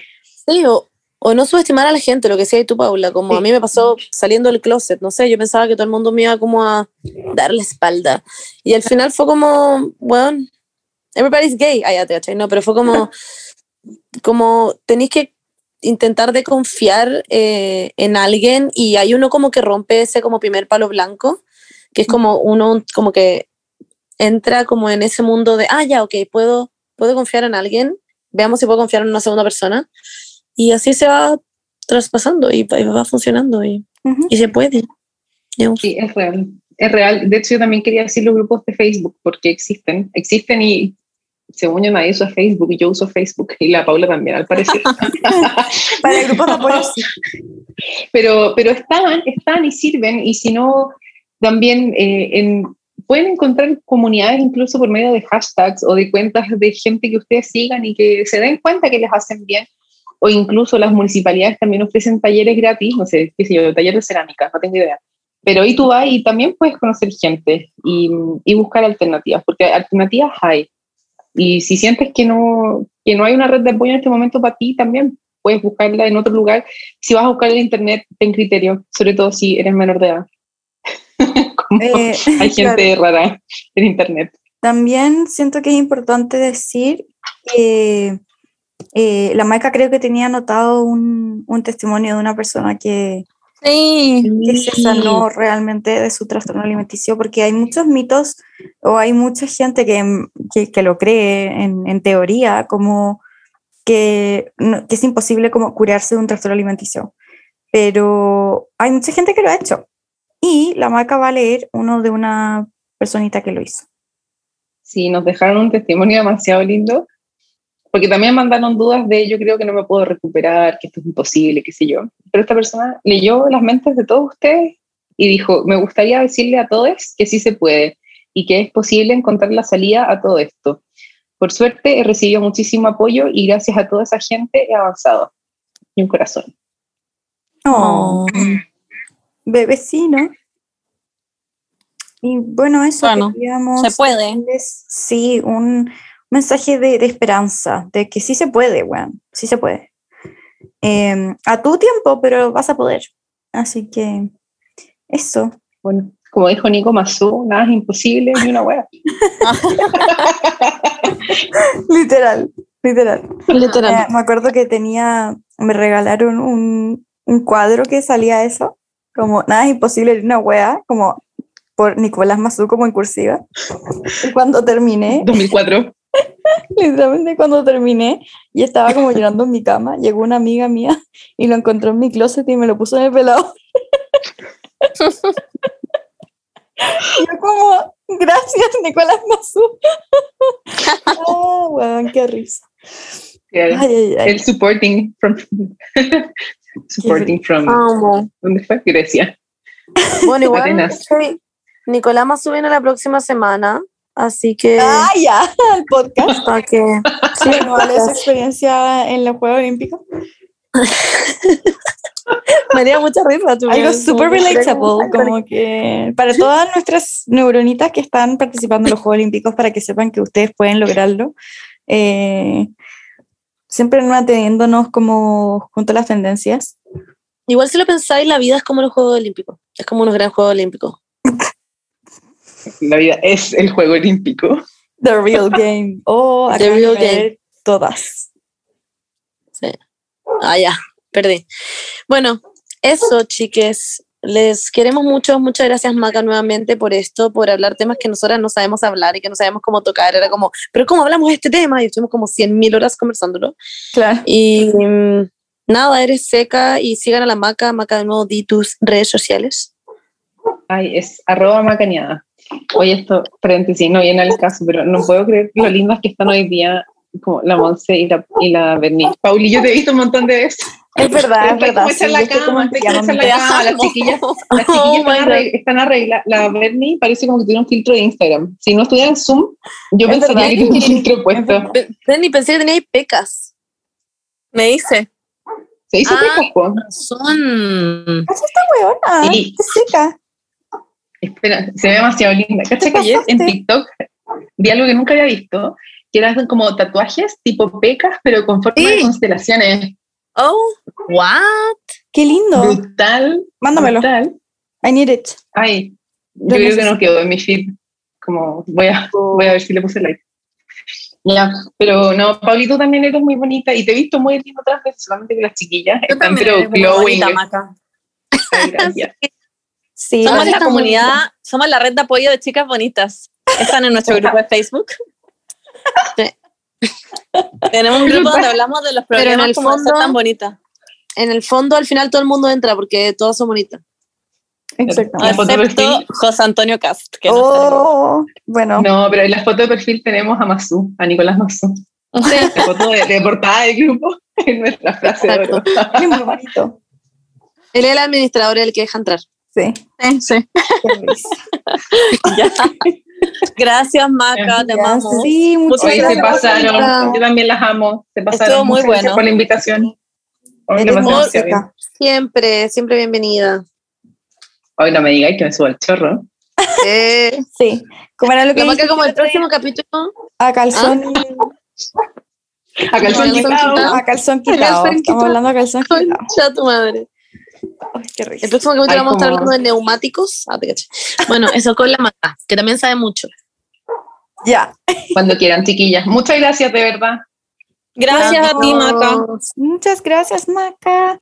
Sí, o, o no subestimar a la gente, lo que decía tú, Paula, como Sí. a mí me pasó saliendo del closet, no sé, yo pensaba que todo el mundo me iba como a dar la espalda. Y al final fue como, bueno, everybody's gay, ah, ya te cachai, no, pero fue como, como tenéis que intentar de confiar eh, en alguien y hay uno como que rompe ese como primer palo blanco, que es como uno como que entra como en ese mundo de, ah, ya, ok, puedo, puedo confiar en alguien, veamos si puedo confiar en una segunda persona. Y así se va traspasando y va, y va funcionando y, ujú, y se puede. Digamos. Sí, es real. Es real. De hecho, yo también quería decir los grupos de Facebook, porque existen. Existen y según yo nadie usa Facebook, yo uso Facebook y la Paula también, al parecer. para grupos de apoyo, sí. pero, pero están, están y sirven, y si no, también eh, en, pueden encontrar comunidades incluso por medio de hashtags o de cuentas de gente que ustedes sigan y que se den cuenta que les hacen bien, o incluso las municipalidades también ofrecen talleres gratis, no sé, qué sé yo, taller de cerámica, no tengo idea. Pero ahí tú vas y también puedes conocer gente y, y buscar alternativas, porque alternativas hay. Y si sientes que no, que no hay una red de apoyo en este momento para ti, también puedes buscarla en otro lugar. Si vas a buscar en internet, ten criterio, sobre todo si eres menor de edad. Como Eh, hay gente rara en internet. También siento que es importante decir que eh, la Maika creo que tenía anotado un, un testimonio de una persona que, Sí. que se sanó realmente de su trastorno alimenticio, porque hay muchos mitos o hay mucha gente que, que, que lo cree en, en teoría como que, no- que es imposible como curarse de un trastorno alimenticio, pero hay mucha gente que lo ha hecho y la Maika va a leer uno de una personita que lo hizo. Sí, nos dejaron un testimonio demasiado lindo, porque también mandaron dudas de yo creo que no me puedo recuperar, que esto es imposible, qué sé yo. Pero esta persona leyó las mentes de todos ustedes y dijo, me gustaría decirle a todos que sí se puede y que es posible encontrar la salida a todo esto. Por suerte he recibido muchísimo apoyo y gracias a toda esa gente he avanzado. Y un corazón. Oh, bebecino. Y bueno, eso Bueno, queríamos se puede. darles, Sí, un mensaje de, de esperanza, de que sí se puede, weón, sí se puede. Em, a tu tiempo, pero vas a poder. Así que eso. Bueno, como dijo Nico Mazú, nada es imposible ni una wea. Literal, literal. Literal. Eh, me acuerdo que tenía, me regalaron un, un cuadro que salía eso, como nada es imposible una wea, como por Nicolás Mazú como en cursiva. Y cuando terminé, 2004. literalmente cuando terminé y estaba como llorando en mi cama, llegó una amiga mía y lo encontró en mi closet y me lo puso en el pelado. Yo como, gracias Nicolás Mazú. oh, weón, qué risa. Ay, ay, ay. El supporting from. Supporting from. Amo. ¿Dónde fue? Grecia. Bueno, igual Atenas. Nicolás más viene la próxima semana, así que Ah, ya, el podcast. para que Sí, ¿Cuál es su experiencia en los Juegos Olímpicos? me dio mucha risa. Algo súper relatable, como que para todas nuestras neuronitas que están participando en los Juegos Olímpicos, para que sepan que ustedes pueden lograrlo, eh, siempre manteniéndonos como junto a las tendencias. Igual si lo pensáis, la vida es como los Juegos Olímpicos. Es como unos gran Juegos Olímpicos. La vida es el juego olímpico. The real game. Oh, The real game. Todas. Ah, ya, perdí. Bueno, eso, chiques. Les queremos mucho. Muchas gracias, Maca, nuevamente por esto, por hablar temas que nosotras no sabemos hablar y que no sabemos cómo tocar. Era como, ¿pero cómo hablamos de este tema? Y estuvimos como 100.000 horas conversándolo. Claro. Y mm, nada, eres seca y sigan a la Maca. Maca, de nuevo, di tus redes sociales. Ay, es arroba macaneada. Oye, esto, paréntesis, no viene al caso, pero no puedo creer lo lindas que están hoy día, como la Monse y la, y la Berni. Pauli, yo te he visto un montón de veces. Es verdad, es verdad. sí, la cama, en la cama, las chiquillas, las Oh chiquillas my están, están arregladas. La Berni parece como que tiene un filtro de Instagram. Si no estuviera en Zoom, yo Es pensaría verdad. que tiene un filtro puesto. Penny, pensé que teníais pecas. Me dice. Se hizo Ah. pecas, po. Son. Así está weona. Sí. Qué seca. Espera, se ve demasiado linda. ¿Cachai que ayer en? TikTok vi algo que nunca había visto? Que eran como tatuajes tipo pecas, pero con forma de constelaciones. Oh, what? Qué lindo. Brutal. Mándamelo. Brutal. I need it. Ay, yo creo que no quedó en mi feed. Como voy a, voy a ver si le puse like. Ya, pero no, Pauli, tú también eres muy bonita y te he visto muy lindo otras veces, solamente que las chiquillas Tú están también pero glowing. bonita, Maca. Ay, gracias. Sí, Somos la comunidad, bonito. somos la red de apoyo de chicas bonitas. Están en nuestro grupo de Facebook. Tenemos un grupo donde hablamos de los Pero en problemas el como de ser fondo- tan bonita. En el fondo, al final todo el mundo entra porque todas son bonitas. Exacto. La foto de Excepto perfil. José Antonio Cast. Que no en. Oh, bueno. No, pero en la foto de perfil tenemos a Mazú, a Nicolás Mazú. La foto de, de portada del grupo es nuestra frase de oro. Es muy bonito. Él es el administrador, el que deja entrar. Sí. Sí, sí. risa. Ya. Gracias, Maca, te amamos. Sí, muchas Hoy se gracias. pasaron, yo también las amo. Se pasaron. Estuvo muy gracias bueno. por la invitación. Hoy. Siempre, siempre bienvenida. Hoy no me digáis que me subo al chorro. Eh, Sí. Como era lo que Maca como el próximo capítulo. a calzón, A calzón quitado. quitado. a calzón A quitado. calzón Estamos hablando a calzón quitado. Concha tu madre. Ay, qué. El próximo capítulo vamos a estar hablando de neumáticos. Ah, te caché. Bueno, eso con la Maca, que también sabe mucho. Ya. Cuando quieran, chiquillas. Muchas gracias, de verdad. Gracias a ti, Maca. Muchas gracias, Maca.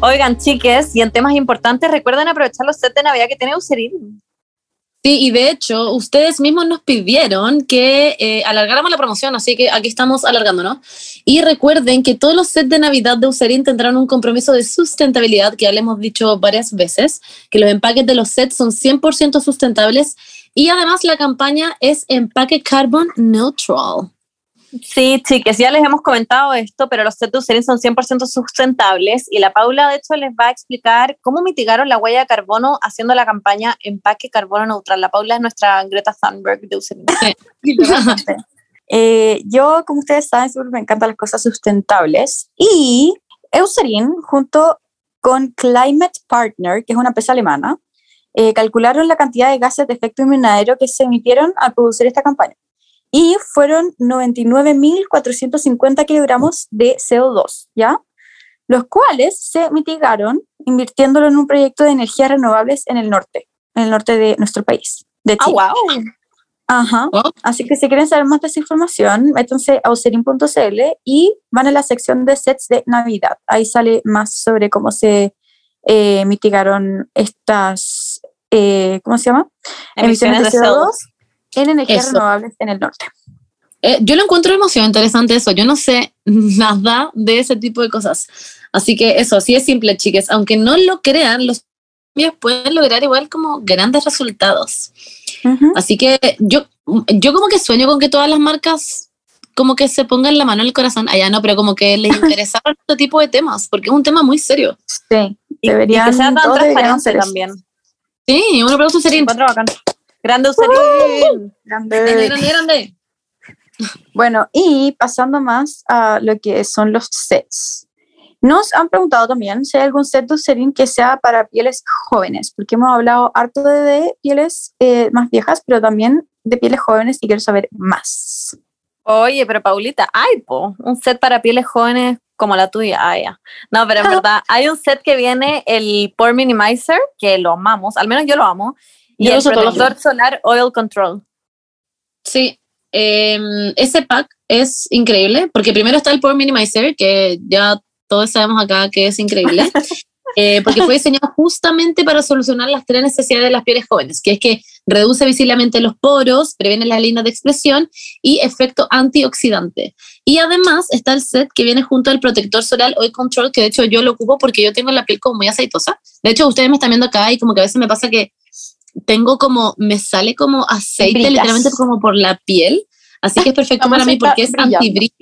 Oigan, chiques, y en temas importantes, recuerden aprovechar los sets de Navidad que tiene Eucerin. Sí, y de hecho, ustedes mismos nos pidieron que eh, alargáramos la promoción, así que aquí estamos alargando, ¿no? Y recuerden que todos los sets de Navidad de Userin tendrán un compromiso de sustentabilidad, que ya le hemos dicho varias veces, que los empaques de los sets son 100% sustentables y además la campaña es empaque carbon neutral. Sí, chiques, ya les hemos comentado esto, pero los sets de Eucerin son 100% sustentables y la Paula, de hecho, les va a explicar cómo mitigaron la huella de carbono haciendo la campaña Empaque Carbono Neutral. La Paula es nuestra Greta Thunberg de Eucerin. Eh, yo, como ustedes saben, siempre me encantan las cosas sustentables. Y Eucerin, junto con Climate Partner, que es una empresa alemana, eh, calcularon la cantidad de gases de efecto invernadero que se emitieron al producir esta campaña. Y fueron 99.450 kilogramos de CO2, ¿ya? Los cuales se mitigaron invirtiéndolo en un proyecto de energías renovables en el norte, en el norte de nuestro país, de ¡Ah, Chile. wow! Ajá. Oh. Así que si quieren saber más de esa información, métanse a userin.cl y van a la sección de sets de Navidad. Ahí sale más sobre cómo se eh, mitigaron estas, eh, ¿cómo se llama? Emisiones de CO2. En energías Eso. renovables en el norte. Eh, yo lo encuentro demasiado interesante eso. Yo no sé nada de ese tipo de cosas. Así que eso, sí es simple, chicas. Aunque no lo crean, los cambios pueden lograr igual como grandes resultados. Ujú. Así que yo, yo como que sueño con que todas las marcas como que se pongan la mano en el corazón. Allá no, pero como que les interesaran este tipo de temas, porque es un tema muy serio. Sí, deberían, y que sea tan transparente también. Sí, un aplauso sería. Grande Userín. Grande. grande, grande, grande. Bueno, y pasando más a lo que son los sets. Nos han preguntado también si hay algún set de Eucerin que sea para pieles jóvenes, porque hemos hablado harto de, de pieles eh, más viejas, pero también de pieles jóvenes y quiero saber más. Oye, pero Paulita, hay po, un set para pieles jóvenes como la tuya. Ah, ya. No, pero en verdad, hay un set que viene, el Pore Minimizer, que lo amamos, al menos yo lo amo, y el protector solar Oil Control. Sí, em, ese pack es increíble, porque primero está el Pore Minimizer, que ya todos sabemos acá que es increíble, eh, porque fue diseñado justamente para solucionar las tres necesidades de las pieles jóvenes, que es que reduce visiblemente los poros, previene las líneas de expresión y efecto antioxidante. Y además está el set que viene junto al protector solar Oil Control, que de hecho yo lo ocupo porque yo tengo la piel como muy aceitosa. De hecho, ustedes me están viendo acá y como que a veces me pasa que tengo como, me sale como aceite Brillas. literalmente como por la piel. Así que es perfecto para mí porque es antibrillo.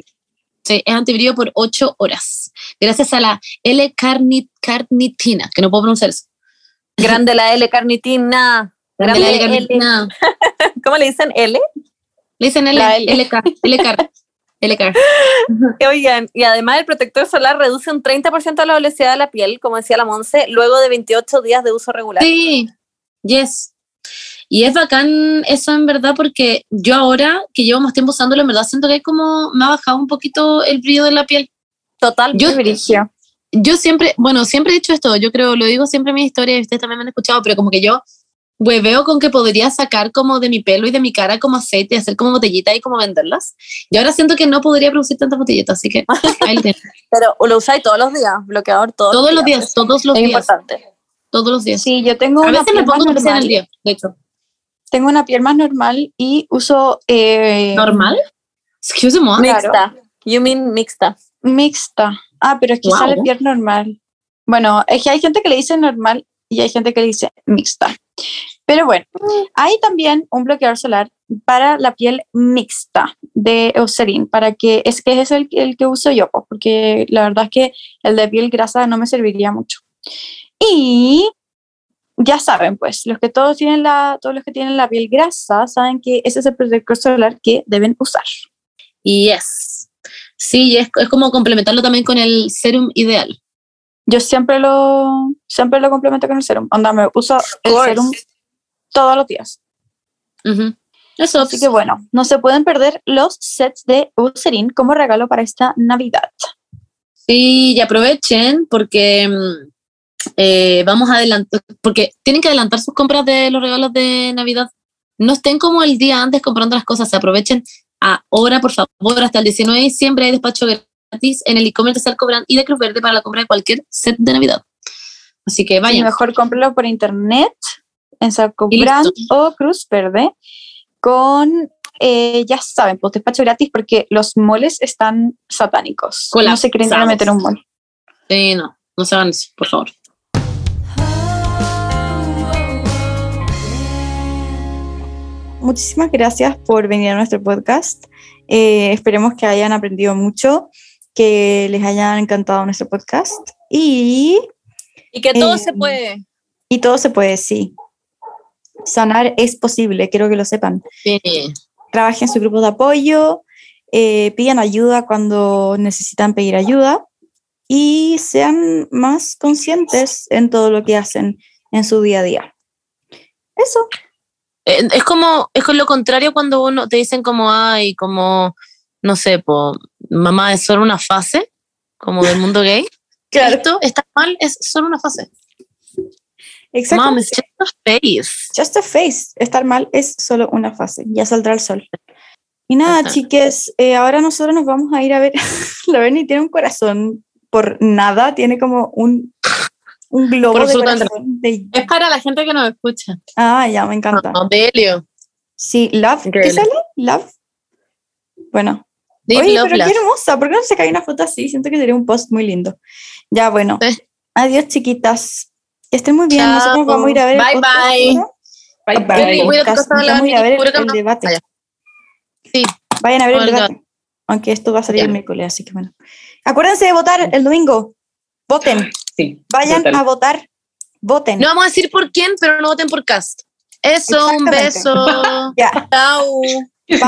Sí, es antibrillo por 8 horas. Gracias a la L-carnitina, que no puedo pronunciar eso. Grande la L carnitina. Grande la. L-carnitina. ¿Cómo le dicen L? Le dicen L, L. L-car, L-car, L-car. Oigan, y además el protector solar reduce un 30% la oleosidad de la piel, como decía la Monse, luego de 28 días de uso regular. Sí, yes. Y es bacán eso en verdad porque yo ahora que llevo más tiempo usándolo, en verdad siento que es como me ha bajado un poquito el brillo de la piel. Total. Yo- yo siempre, bueno, siempre he dicho esto, yo creo, lo digo siempre en mi historia y ustedes también me han escuchado, pero como que yo veo con que podría sacar como de mi pelo y de mi cara como aceite, hacer como botellitas y como venderlas. Y ahora siento que no podría producir tantas botellitas, así que ahí. Pero lo usáis todos los días, bloqueador todos, todos los días, todos los Es días, importante. Todos los días. Sí, yo tengo A una veces me piel más pongo un en normal. el día, de hecho. Tengo una piel más normal y uso eh, ¿Normal? Excuse me. Mixta. You mean mixta. mixta. Ah, pero es que Wow. sale piel normal. Bueno, es que hay gente que le dice normal y hay gente que le dice mixta. Pero bueno, hay también un bloqueador solar para la piel mixta de Eucerin, para que es que es el, el que uso yo, porque la verdad es que el de piel grasa no me serviría mucho. Y ya saben, pues, los que todos tienen la, todos los que tienen la piel grasa saben que ese es el protector solar que deben usar. Yes. Sí, es, es como complementarlo también con el serum ideal. Yo siempre lo, siempre lo complemento con el serum. Onda, me uso el serum todos los días. Ujú. Eso, Así que bueno, no se pueden perder los sets de Eucerin como regalo para esta Navidad. Sí, y aprovechen porque mm, eh, vamos a adelantar, porque tienen que adelantar sus compras de los regalos de Navidad. No estén como el día antes comprando las cosas, aprovechen ahora, por favor, hasta el 19 de diciembre hay despacho gratis en el e-commerce de Salco Brand y de Cruz Verde para la compra de cualquier set de Navidad. Así que Y vayan. mejor cómpralo por internet en. Brand o Cruz Verde con, eh, ya saben, pues despacho gratis porque los moles están satánicos. No se Colapsados. meter un mall. Sí, no, no se hagan eso, por favor. Muchísimas gracias por venir a nuestro podcast. Eh, esperemos que hayan aprendido mucho, que les haya encantado nuestro podcast y, Y que todo Eh, se puede. y todo se puede, sí. Sanar es posible, quiero que lo sepan. Sí. Trabajen en su grupo de apoyo, eh, pidan ayuda cuando necesitan pedir ayuda y sean más conscientes en todo lo que hacen en su día a día. Eso. Eh, Es como, es lo contrario cuando uno te dicen como, ay, como, no sé, po, mamá es solo una fase, como del mundo gay. Esto está mal, es solo una fase. Exacto. Mom, it's just a face. Just a face. Estar mal es solo una fase. Ya saldrá el sol. Y nada, Ajá. chiques, eh, ahora nosotros nos vamos a ir a ver. La Berni tiene un corazón por nada, tiene como un Un globo Por de absolutamente corazón. de- Es para la gente que nos escucha. Ah, ya, me encanta. No, de Helio. Sí, Love. ¿Qué sale? Love. Bueno. Deep Oye, Love pero Love. qué hermosa. ¿Por qué no se cae una foto así? Siento que sería un post muy lindo. Ya, bueno. Sí. Adiós, chiquitas. Que estén muy bien. Chao. Nosotros vamos a ir a ver el Bye, podcast bye. Bye, Ah, bye. el la Vamos a ir a ver el, el debate. Vaya. Sí. Vayan a ver el Oh debate. Aunque esto va a salir el miércoles, así que bueno. Acuérdense de votar el domingo. Voten. Sí, Vayan a votar. Voten. No vamos a decir por quién, pero no voten por cast. Eso, un beso. Ya. Chao. Bye.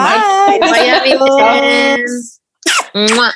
Bien. besitos. Mua.